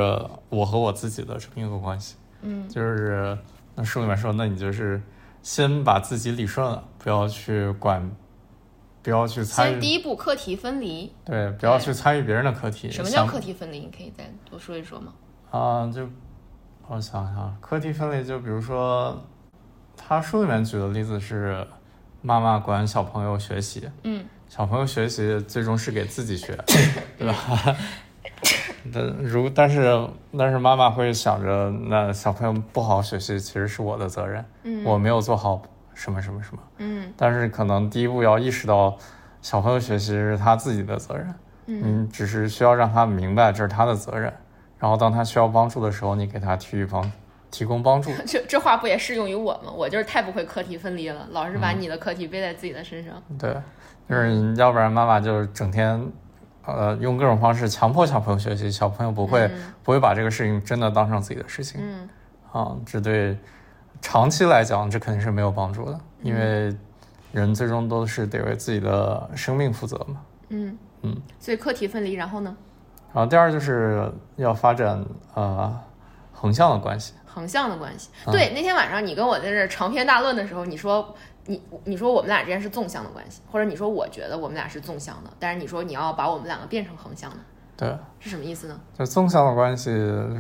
我和我自己的这么一个关系。嗯就是那书里面说，那你就是先把自己理顺了，不要去管，不要去参与，先第一步课题分离。对，不要去参与别人的课题。什么叫课题分离？你可以再多说一说吗？啊，就我想想，课题分离，就比如说，他书里面举的例子是，妈妈管小朋友学习，嗯，小朋友学习最终是给自己学，对吧？但如但是但是妈妈会想着，那小朋友不好好学习其实是我的责任，嗯。我没有做好什么什么什么，嗯。但是可能第一步要意识到，小朋友学习是他自己的责任，嗯。你只是需要让他明白这是他的责任，然后当他需要帮助的时候，你给他提予帮提供帮助。这这话不也适用于我吗？我就是太不会课题分离了，老是把你的课题背在自己的身上。对，就是要不然妈妈就是整天，呃，用各种方式强迫小朋友学习，小朋友不会、嗯不会把这个事情真的当成自己的事情嗯啊，这对长期来讲这肯定是没有帮助的，因为人最终都是得为自己的生命负责嘛。嗯嗯，所以课题分离，然后呢，然后第二就是要发展呃横向的关系，横向的关系。嗯对，那天晚上你跟我在这长篇大论的时候，你说你你说我们俩之间是纵向的关系，或者你说我觉得我们俩是纵向的，但是你说你要把我们两个变成横向的，对。是什么意思呢？就纵向的关系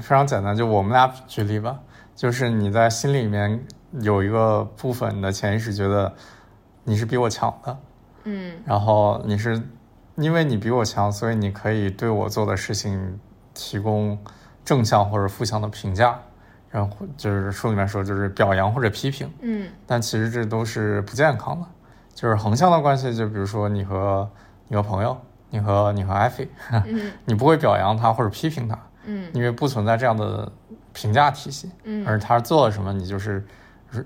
非常简单，就我们俩举例吧，就是你在心里面有一个部分，你的潜意识觉得你是比我强的，嗯然后你是因为你比我强，所以你可以对我做的事情提供正向或者负向的评价，然后就是书里面说就是表扬或者批评，嗯但其实这都是不健康的。就是横向的关系，就比如说你和你和朋友，你和你和艾菲，嗯 你不会表扬他或者批评他，嗯因为不存在这样的评价体系，嗯而他做了什么，你就是，是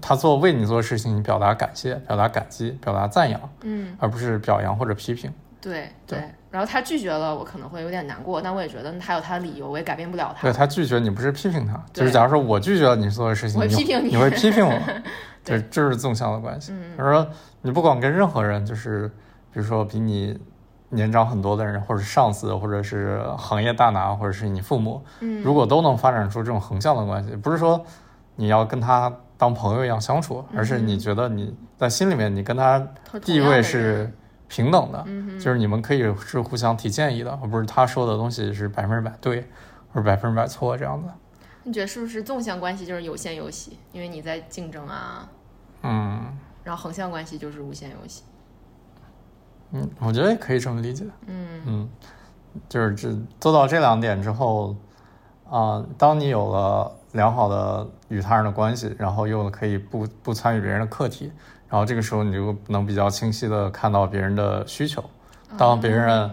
他做为你做的事情，你表达感谢、表达感激、表达赞扬，嗯，而不是表扬或者批评。对对对。然后他拒绝了，我可能会有点难过，但我也觉得他有他的理由，我也改变不了他对。他拒绝你，不是批评他，就是假如说我拒绝了你做的事情，你我会批评你你会批评我，对对，这是纵向的关系。嗯他说你不管跟任何人，就是比如说比你年长很多的人，或者是上司，或者是行业大拿，或者是你父母，嗯，如果都能发展出这种横向的关系，不是说你要跟他当朋友一样相处，而是你觉得你在心里面你跟他地位是，平等的，就是你们可以是互相提建议的，而不是他说的东西是百分之百对或者百分之百错这样子。你觉得是不是纵向关系就是有限游戏？因为你在竞争啊，嗯然后横向关系就是无限游戏。嗯，我觉得也可以这么理解。嗯嗯，就是这做到这两点之后，啊、当你有了良好的与他人的关系，然后又可以不不参与别人的课题，然后这个时候你就能比较清晰的看到别人的需求。当别人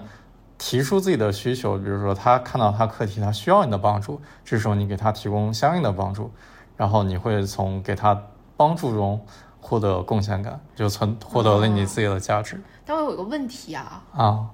提出自己的需求，比如说他看到他课题，他需要你的帮助，这时候你给他提供相应的帮助，然后你会从给他帮助中获得贡献感，就存获得了你自己的价值。但我有个问题啊，啊。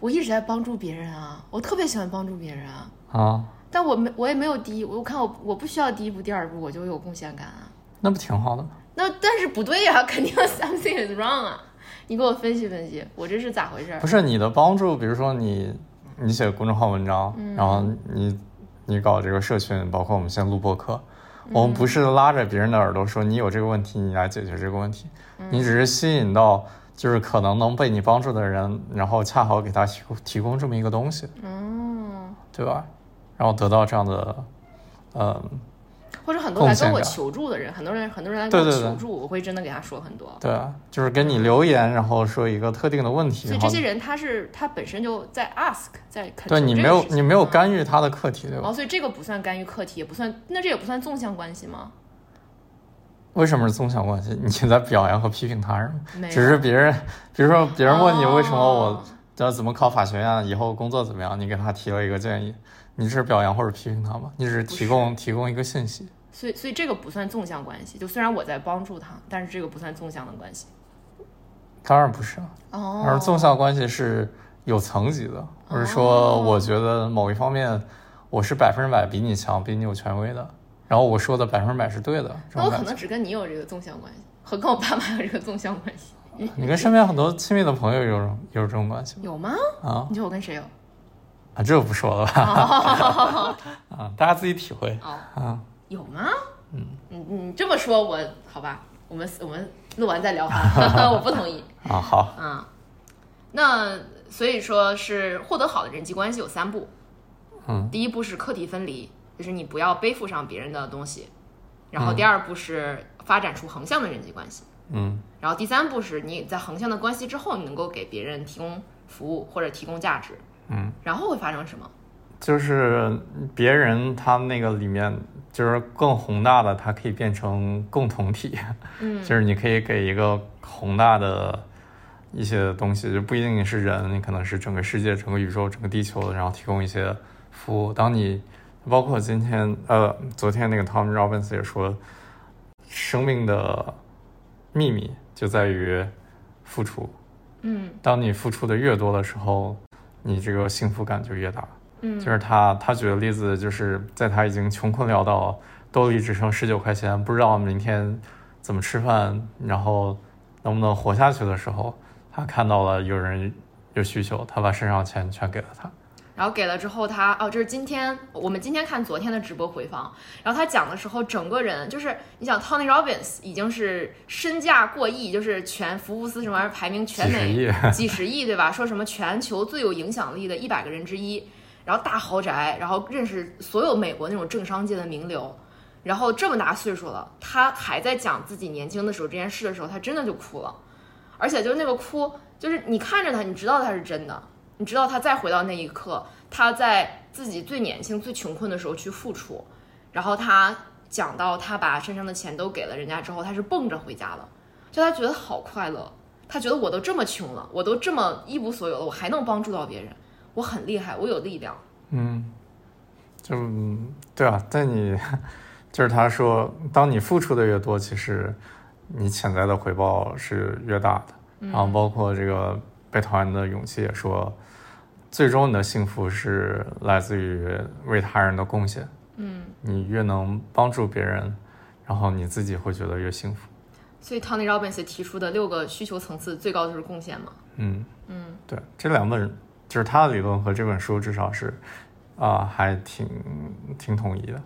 我一直在帮助别人啊，我特别喜欢帮助别人啊，啊，但我没我也没有第一，我看我我不需要第一步第二步我就有贡献感啊。那不挺好的吗？那但是不对呀、肯定 something is wrong 啊！你给我分析分析，我这是咋回事不？是你的帮助，比如说你你写公众号文章，然后你你搞这个社群，包括我们现在录播课，我们不是拉着别人的耳朵说你有这个问题，你来解决这个问题，你只是吸引到就是可能能被你帮助的人，然后恰好给他提供提供这么一个东西，嗯，对吧？然后得到这样的，嗯，或者很多来跟我求助的人，很多人很多人来跟我对对对求助，我会真的给他说很多。对啊，就是给你留言，然后说一个特定的问题，所以这些人他是他本身就在 ask，在恳对你没有你没有嗯干预他的课题，对吧？哦，所以这个不算干预课题，也不算，那这也不算纵向关系吗？为什么是纵向关系？你在表扬和批评他人吗？只是别人，比如说别人问你为什么我哦要怎么考法学院，以后工作怎么样，你给他提了一个建议，你这是表扬或者批评他吗？你只是提供提供一个信息。所以所以这个不算纵向关系，就虽然我在帮助他，但是这个不算纵向的关系。当然不是啊，哦而纵向关系是有层级的，或者说我觉得某一方面我是百分之百比你强，比你有权威的，然后我说的百分之百是对的，那我可能。只跟你有这个纵向关系，和跟我爸妈有这个纵向关系，你跟身边很多亲密的朋友有有这种关系吗？有吗？啊你觉得我跟谁有？啊，这我不说了吧？啊，大家自己体会哦，啊。有吗？嗯，你这么说我好吧，我们我们录完再聊哈，我不同意。啊，好，嗯，那所以说是获得好的人际关系有三步，嗯，第一步是课题分离，就是你不要背负上别人的东西，然后第二步是发展出横向的人际关系，嗯然后第三步是你在横向的关系之后，你能够给别人提供服务或者提供价值，嗯，然后会发生什么？就是别人他那个里面就是更宏大的，它可以变成共同体，嗯就是你可以给一个宏大的一些东西，就不一定是人，你可能是整个世界、整个宇宙、整个地球，然后提供一些服务。当你包括今天呃，昨天那个 Tom Robbins 也说，生命的秘密就在于付出。嗯当你付出的越多的时候，你这个幸福感就越大。嗯，就是他，他举的例子就是在他已经穷困潦倒，兜里只剩十九块钱，不知道明天怎么吃饭，然后能不能活下去的时候，他看到了有人有需求，他把身上钱全给了他。然后给了之后他，哦，这是今天我们今天看昨天的直播回放，然后他讲的时候，整个人就是你想 Tony Robbins 已经是身价过亿，就是全福布斯什么玩意儿排名全美几十亿对吧？说什么全球最有影响力的一百个人之一，然后大豪宅，然后认识所有美国那种政商界的名流，然后这么大岁数了，他还在讲自己年轻的时候这件事的时候，他真的就哭了，而且就是那个哭，就是你看着他，你知道他是真的。你知道他再回到那一刻，他在自己最年轻、最穷困的时候去付出，然后他讲到他把身上的钱都给了人家之后，他是蹦着回家了，就他觉得好快乐，他觉得我都这么穷了，我都这么一无所有了，我还能帮助到别人，我很厉害，我有力量。嗯，就嗯对啊，在你 就是他说，当你付出的越多，其实你潜在的回报是越大的。然后包括这个被讨厌的勇气也说，最终你的幸福是来自于为他人的贡献。嗯，你越能帮助别人，然后你自己会觉得越幸福。所以 Tony Robbins 提出的六个需求层次，最高就是贡献嘛。嗯，嗯对，这两本就是他的理论和这本书至少是啊、还挺挺统一的。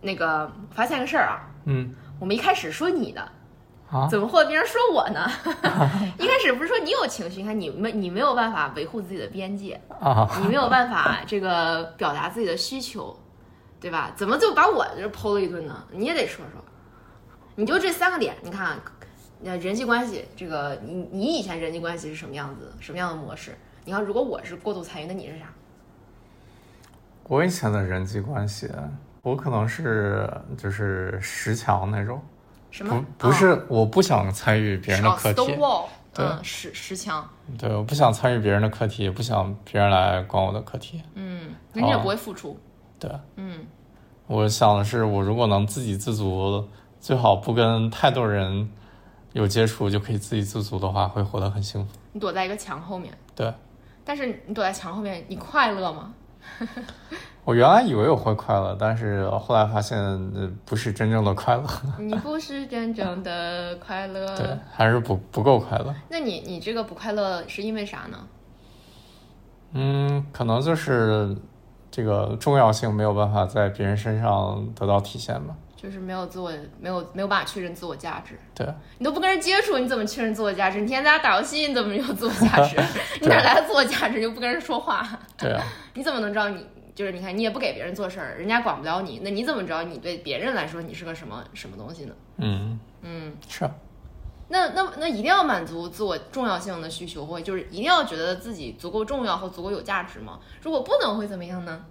那个发现个事儿啊，嗯我们一开始说你的，啊怎么会别人说我呢？一开始不是说你有情绪，你看你没你没有办法维护自己的边界，啊，你没有办法这个表达自己的需求，对吧？怎么就把我这剖了一顿呢？你也得说说，你就这三个点，你看，呃，人际关系，这个你你以前人际关系是什么样子，什么样的模式？你看，如果我是过度参与，那你是啥？我以前的人际关系，我可能是就是十强那种，什么？不？不是，我不想参与别人的哦课题。对。嗯，石石墙，对，我不想参与别人的课题，也不想别人来管我的课题。嗯，那你也哦。不会付出，对，嗯。我想的是，我如果能自给自足，最好不跟太多人有接触，就可以自给自足的话，会活得很幸福。你躲在一个墙后面，对。但是你躲在墙后面，你快乐吗？我原来以为我会快乐，但是后来发现，呃，不是真正的快乐，你不是真正的快乐。对，还是不不够快乐。那你你这个不快乐是因为啥呢？嗯，可能就是这个重要性没有办法在别人身上得到体现吧。就是没有自我，没有没有办法确认自我价值。对，你都不跟人接触，你怎么确认自我价值？你天天在家打游戏，你怎么有自我价值？你哪来的自我价值？又不跟人说话，对啊，你怎么能知道你就是你看你也不给别人做事儿，人家管不了你，那你怎么知道你对别人来说你是个什么什么东西呢？嗯，嗯，是啊，那那那一定要满足自我重要性的需求，或就是一定要觉得自己足够重要和足够有价值吗？如果不能会怎么样呢？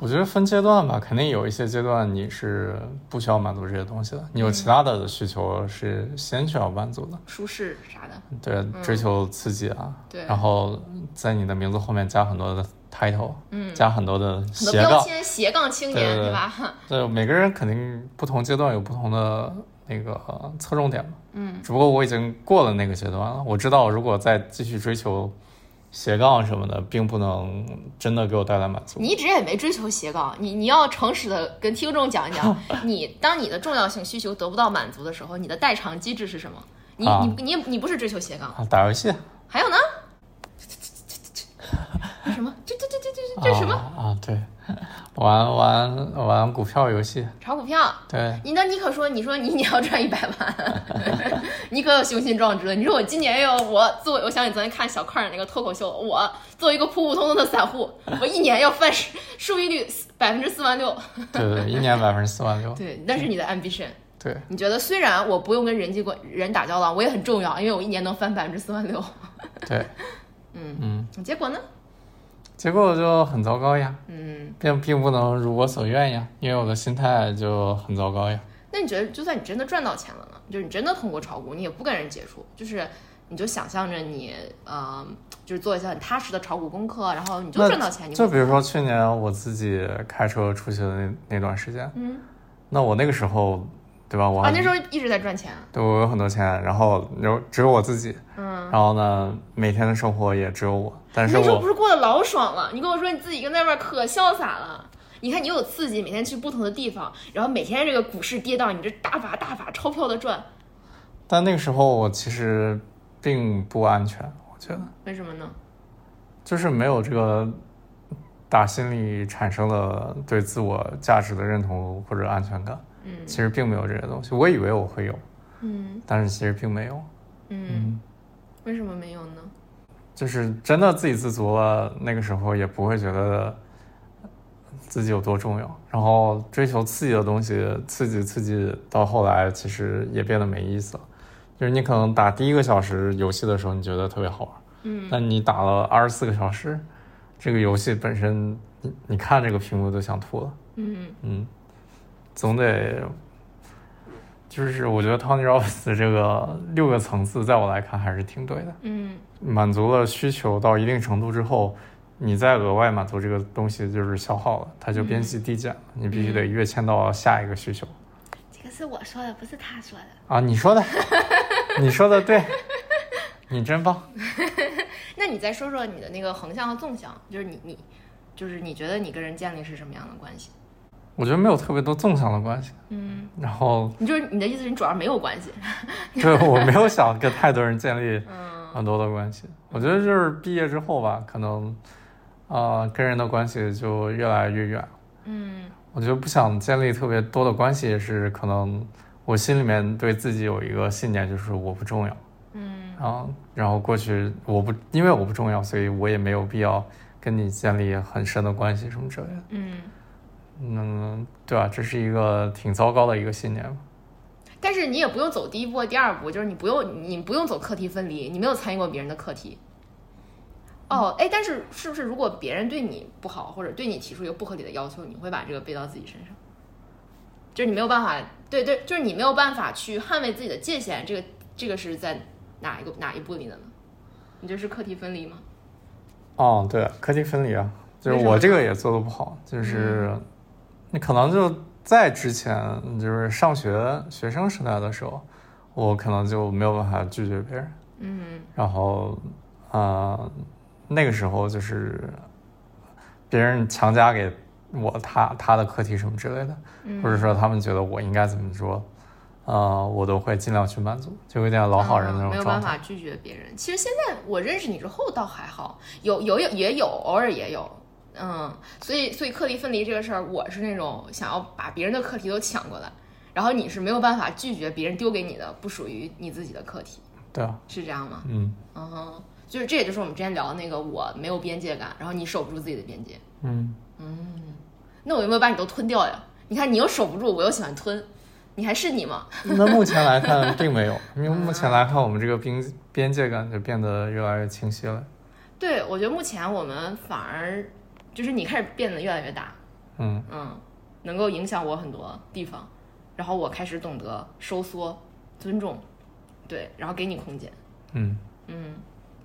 我觉得分阶段吧，肯定有一些阶段你是不需要满足这些东西的，你有其他的需求是先需要满足的。舒适啥的，对，追求刺激啊，对然后在你的名字后面加很多的 title，嗯，加很多的标签，斜杠青年，对吧？对，每个人肯定不同阶段有不同的那个侧重点嘛。嗯，只不过我已经过了那个阶段了，我知道如果再继续追求斜杠什么的，并不能真的给我带来满足。你一直也没追求斜杠，你你要诚实的跟听众讲一讲，你当你的重要性需求得不到满足的时候，你的代偿机制是什么？你、啊你你你不是追求斜杠，啊，打游戏还有呢？这什么？这这这这这这什么？啊啊？对，玩玩玩股票游戏，炒股票。对，你那你可说，你说你你要赚一百万，你可有雄心壮志了。你说我今年要我作为，我想起昨天看小块儿那个脱口秀，我作为一个普普通通的散户，我一年要翻收益率百分之四万六。对对，一年百分之四万六。对，那是你的 ambition。对，你觉得虽然我不用跟人际关人打交道，我也很重要，因为我一年能翻百分之四万六。对，嗯嗯，结果呢？结果就很糟糕呀，嗯，并并不能如我所愿呀，因为我的心态就很糟糕呀。那你觉得，就算你真的赚到钱了呢？就是你真的通过炒股，你也不跟人接触，就是你就想象着你，呃，就是做一些很踏实的炒股功课，然后你就赚到钱。你就比如说去年我自己开车出去的那那段时间，嗯，那我那个时候，对吧？我啊，那时候一直在赚钱。对我有很多钱，然后有只有我自己，嗯，然后呢，每天的生活也只有我，但是那时候不是过得老爽了？你跟我说你自己跟那边儿可潇洒了。你看你有刺激，每天去不同的地方，然后每天这个股市跌到你这大把大把钞票的赚，但那个时候我其实并不安全，我觉得为什么呢？就是没有这个打心里产生了对自我价值的认同或者安全感，嗯其实并没有这些东西。我以为我会有，嗯但是其实并没有。嗯，为什么没有呢？就是真的自给自足了，那个时候也不会觉得自己有多重要。然后追求刺激的东西，刺激刺激到后来，其实也变得没意思了。就是你可能打第一个小时游戏的时候，你觉得特别好玩，嗯但你打了二十四个小时，这个游戏本身，你你看这个屏幕都想吐了。嗯嗯，总得，就是我觉得 Tony Robbins 的这个六个层次，在我来看还是挺对的。嗯满足了需求到一定程度之后，你再额外满足这个东西就是消耗了，它就边际递减了，你必须得跃迁到下一个需求。这个是我说的，不是他说的。啊，你说的，你说的对，你真棒。那你再说说你的那个横向和纵向，就是你你，就是你觉得你跟人建立是什么样的关系？我觉得没有特别多纵向的关系，嗯，然后你就是你的意思是你主要没有关系。对我没有想跟太多人建立 嗯很多的关系。我觉得就是毕业之后吧，可能啊、呃跟人的关系就越来越远。嗯我觉得不想建立特别多的关系，也是可能我心里面对自己有一个信念，就是我不重要。嗯然后，然后过去我不因为我不重要，所以我也没有必要跟你建立很深的关系什么之类的。嗯。嗯，对吧？这是一个挺糟糕的一个信念吧。但是你也不用走第一步、第二步，就是你不用你不用走课题分离，你没有参与过别人的课题。哦，哎，但是是不是如果别人对你不好，或者对你提出一个不合理的要求，你会把这个背到自己身上？就是你没有办法，对对，就是你没有办法去捍卫自己的界限，这个这个是在哪一个哪一步里的呢？你这是课题分离吗？哦，对，课题分离啊，就是我这个也做的不好，就是你可能就在之前，就是上学学生时代的时候，我可能就没有办法拒绝别人。嗯然后，呃，那个时候就是别人强加给我他他的课题什么之类的，嗯，或者说他们觉得我应该怎么做，呃，我都会尽量去满足，就有点老好人那嗯没有。办法拒绝别人。其实现在我认识你之后倒还好，有有有也有，偶尔也有，嗯，所以所以课题分离这个事儿，我是那种想要把别人的课题都抢过来，然后你是没有办法拒绝别人丢给你的不属于你自己的课题，对啊，是这样吗？嗯嗯哼，就是这也就是我们之前聊的那个我没有边界感，然后你守不住自己的边界，嗯嗯，那我有没有把你都吞掉呀？你看你又守不住，我又喜欢吞，你还是你吗？那目前来看并没有，因为目前来看我们这个边边界感就变得越来越清晰了。对，我觉得目前我们反而就是你开始变得越来越大，嗯嗯，能够影响我很多地方，然后我开始懂得收缩、尊重，对，然后给你空间，嗯，嗯。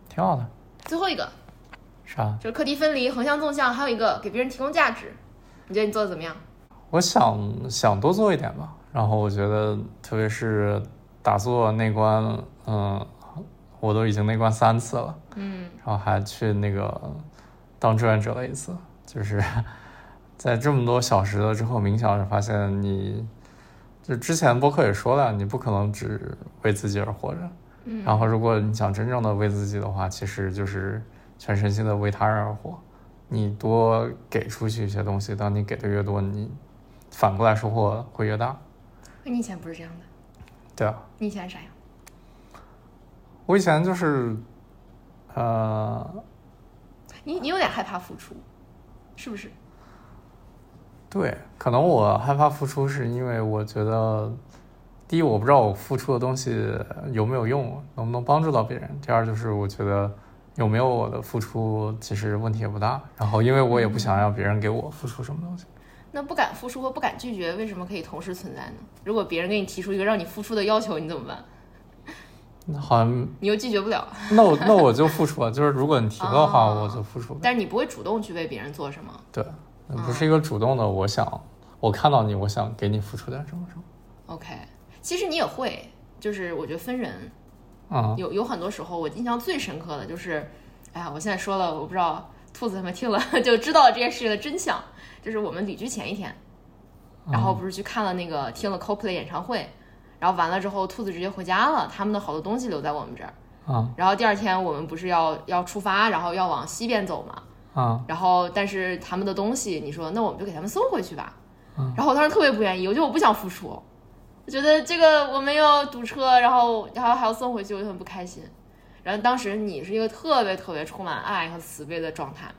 挺好的。最后一个啥？就是课题分离、横向、纵向，还有一个给别人提供价值，你觉得你做的怎么样？我想想多做一点吧。然后我觉得，特别是打坐内观，嗯，我都已经内观三次了，嗯然后还去那个当志愿者了一次，就是 在这么多小时了之后冥想，发现你，就之前播客也说了，你不可能只为自己而活着。嗯然后，如果你想真正的为自己的话，其实就是全身心的为他人而活。你多给出去一些东西，当你给的越多，你反过来收获会越大。你以前不是这样的，对啊，你以前啥样？我以前就是，呃，你你有点害怕付出，是不是？对，可能我害怕付出，是因为我觉得，第一，我不知道我付出的东西有没有用，能不能帮助到别人；第二，就是我觉得有没有我的付出，其实问题也不大。然后，因为我也不想让别人给我付出什么东西。那不敢付出和不敢拒绝，为什么可以同时存在呢？如果别人给你提出一个让你付出的要求，你怎么办？那好像，你又拒绝不了，那我那我就付出了。就是如果你提的话，哦我就付出。但是你不会主动去为别人做什么。对，不是一个主动的，我想，我看到你，我想给你付出点什么什么。OK，其实你也会，就是我觉得分人，嗯，有有很多时候，我印象最深刻的就是，哎呀，我现在说了，我不知道兔子他们听了 就知道了这件事情的真相。就是我们旅居前一天，然后不是去看了那个听了 Coldplay 演唱会，然后完了之后，兔子直接回家了，他们的好多东西留在我们这儿。啊然后第二天我们不是要要出发，然后要往西边走嘛，啊然后但是他们的东西，你说那我们就给他们送回去吧。然后我当时特别不愿意，我觉得我不想付出，我觉得这个我们要堵车，然后然后还要送回去，我就很不开心。然后当时你是一个特别特别充满爱和慈悲的状态，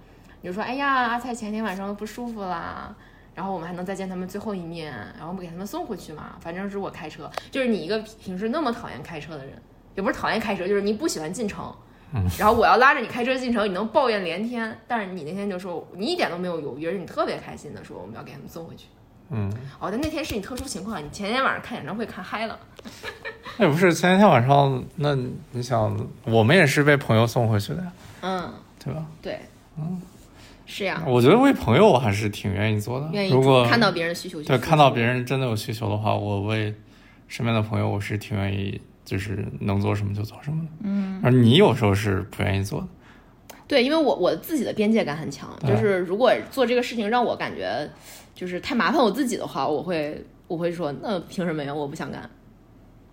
你就说：“哎呀，阿菜前天晚上不舒服啦，然后我们还能再见他们最后一面，然后我们给他们送回去嘛。反正是我开车，就是你一个平时那么讨厌开车的人，也不是讨厌开车，就是你不喜欢进城。然后我要拉着你开车进城，你能抱怨连天，但是你那天就说你一点都没有犹豫，而且你特别开心的说我们要给他们送回去。嗯，哦，但那天是你特殊情况，你前天晚上看演唱会看嗨了。那 也不是前天晚上，那你想，我们也是被朋友送回去的呀，嗯，对吧？对，嗯，是呀，我觉得为朋友我还是挺愿意做的。愿意如果看到别人的需求去对看到别人真的有需求的话，我为身边的朋友我是挺愿意，就是能做什么就做什么的。嗯，而你有时候是不愿意做的。对，因为我我自己的边界感很强，就是如果做这个事情让我感觉就是太麻烦我自己的话，我会我会说那凭什么呀？我不想干。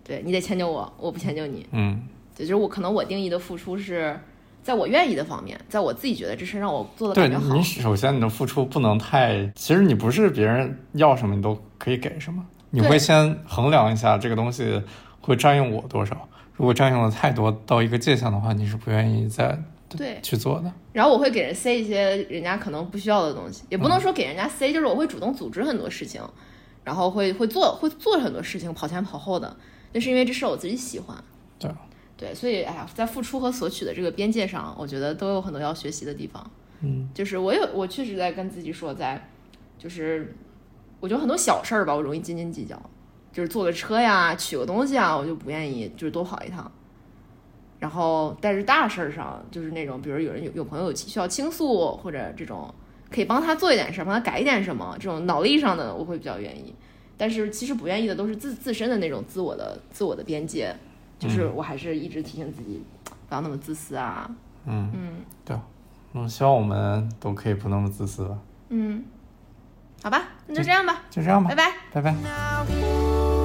对你得迁就我，我不迁就你。嗯，对，就是我可能我定义的付出是在我愿意的方面，在我自己觉得这事让我做的对感觉好你。首先你的付出不能太，其实你不是别人要什么你都可以给什么，你会先衡量一下这个东西会占用我多少。如果占用的太多到一个界限的话，你是不愿意再对，去做的。然后我会给人塞一些人家可能不需要的东西，也不嗯能说给人家塞，就是我会主动组织很多事情，然后会会做会做很多事情，跑前跑后的，那是因为这事儿我自己喜欢。对，对，所以哎呀，在付出和索取的这个边界上，我觉得都有很多要学习的地方。嗯，就是我有我确实在跟自己说，在就是我觉得很多小事儿吧，我容易斤斤计较，就是坐个车呀、取个东西啊，我就不愿意就是多跑一趟。然后，但是大事儿上，就是那种，比如有人有有朋友需要倾诉，或者这种可以帮他做一点事儿，帮他改一点什么，这种脑力上的我会比较愿意。但是其实不愿意的都是自自身的那种自我的自我的边界，就是我还是一直提醒自己不要那么自私啊。嗯嗯对，嗯，希望我们都可以不那么自私吧。嗯，好吧，那就这样吧，就这样吧拜，拜。拜拜。